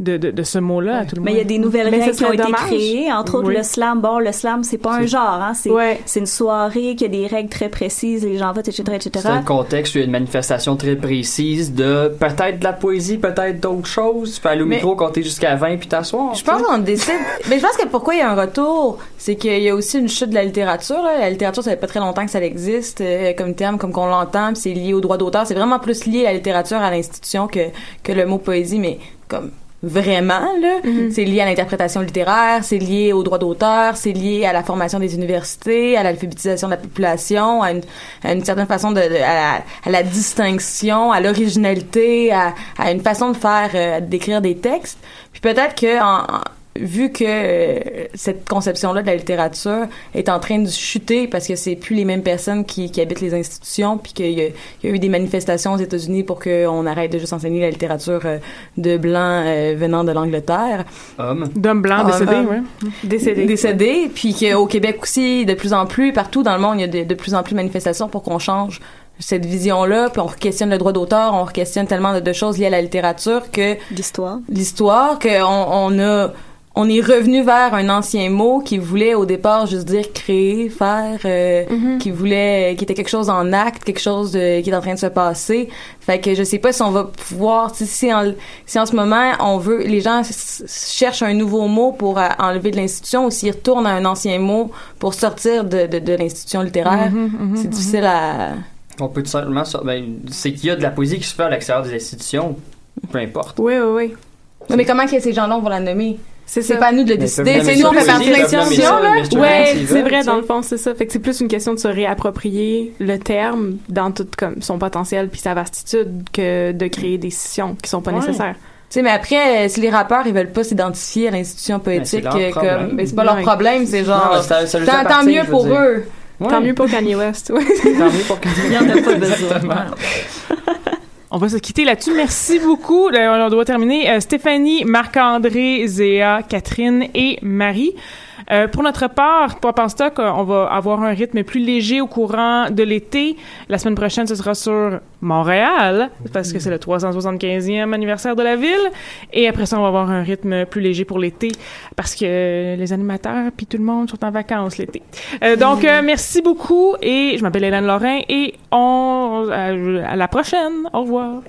de, de, de ce mot-là à tout le Mais moins. il y a des nouvelles Mais règles qui ont été créées, entre autres Oui. le slam. Bon, le slam, c'est pas un genre, hein, c'est Ouais. une soirée qui a des règles très précises, les gens votent, etc., etc. C'est un contexte où il y a une manifestation très précise de peut-être de la poésie, peut-être d'autres choses. Tu peux aller au Mais- micro, compter jusqu'à 20 puis t'asseoir. Je pense qu'on décide. Mais je pense que pourquoi il y a un retour, c'est qu'il y a aussi une chute de la littérature. là. La littérature, ça fait pas très longtemps que ça existe euh, comme terme, comme qu'on l'entend, puis c'est lié au droit d'auteur. C'est vraiment plus lié à la littérature, à l'institution que que le mot poésie, mais comme vraiment là, c'est lié à l'interprétation littéraire, c'est lié au droit d'auteur, c'est lié à la formation des universités, à l'alphabétisation de la population, à une, à une certaine façon de, de- à, la, à la distinction, à l'originalité, à, à une façon de faire, euh, d'écrire des textes. Puis peut-être que en- en- vu que euh, cette conception-là de la littérature est en train de chuter parce que c'est plus les mêmes personnes qui, qui habitent les institutions, puis qu'il y, a- il y a eu des manifestations aux États-Unis pour qu'on arrête de juste enseigner la littérature euh, de blancs euh, venant de l'Angleterre. Homme. D'hommes blancs décédés, ah. ouais. décédé Décédés, puis qu'au Québec aussi, de plus en plus, partout dans le monde, il y a de, de plus en plus de manifestations pour qu'on change cette vision-là, puis on questionne le droit d'auteur, on questionne tellement de, de choses liées à la littérature que L'histoire. l'histoire qu'on on a on est revenu vers un ancien mot qui voulait au départ juste dire créer, faire, euh, qui voulait, qui était quelque chose en acte, quelque chose de- qui est en train de se passer. Fait que je sais pas si on va pouvoir, si, si, en, si en ce moment on veut, les gens cherchent un nouveau mot pour euh, enlever de l'institution ou s'ils retournent à un ancien mot pour sortir de, de, de l'institution littéraire, c'est difficile à. On peut tout simplement. Ben, c'est qu'il y a de la poésie qui se fait à l'extérieur des institutions. Peu importe. Oui, oui, oui. Non, mais comment que ces gens-là vont la nommer? C'est pas à nous de le décider. C'est nous, on fait partie de l'institution, là. Ouais, c'est vrai, dans le fond, c'est ça. Fait que c'est plus une question de se réapproprier le terme dans tout comme son potentiel puis sa vastitude que de créer des scissions qui sont pas Ouais. nécessaires. Tu sais, mais après, euh, si les rappeurs, ils veulent pas s'identifier à l'institution poétique, Ben, c'est euh, comme, ben, c'est pas leur Ouais. problème, c'est genre, Non, ça- ça leur tant, mieux pour dire. eux. Ouais. Tant mieux pour Kanye West. Tant mieux pour Il y en a pas besoin. <laughs> On va se quitter là-dessus. Merci beaucoup. On doit terminer. Euh, Stéphanie, Marc-André, Zéa, Catherine et Marie. Euh, pour notre part, Pop en stock, euh, on va avoir un rythme plus léger au courant de l'été. La semaine prochaine, ce sera sur Montréal, parce que c'est le 375e anniversaire de la ville. Et après ça, on va avoir un rythme plus léger pour l'été, parce que les animateurs puis tout le monde sont en vacances l'été. Euh, donc, merci beaucoup. Et je m'appelle Hélène Lorrain et on à la prochaine. Au revoir.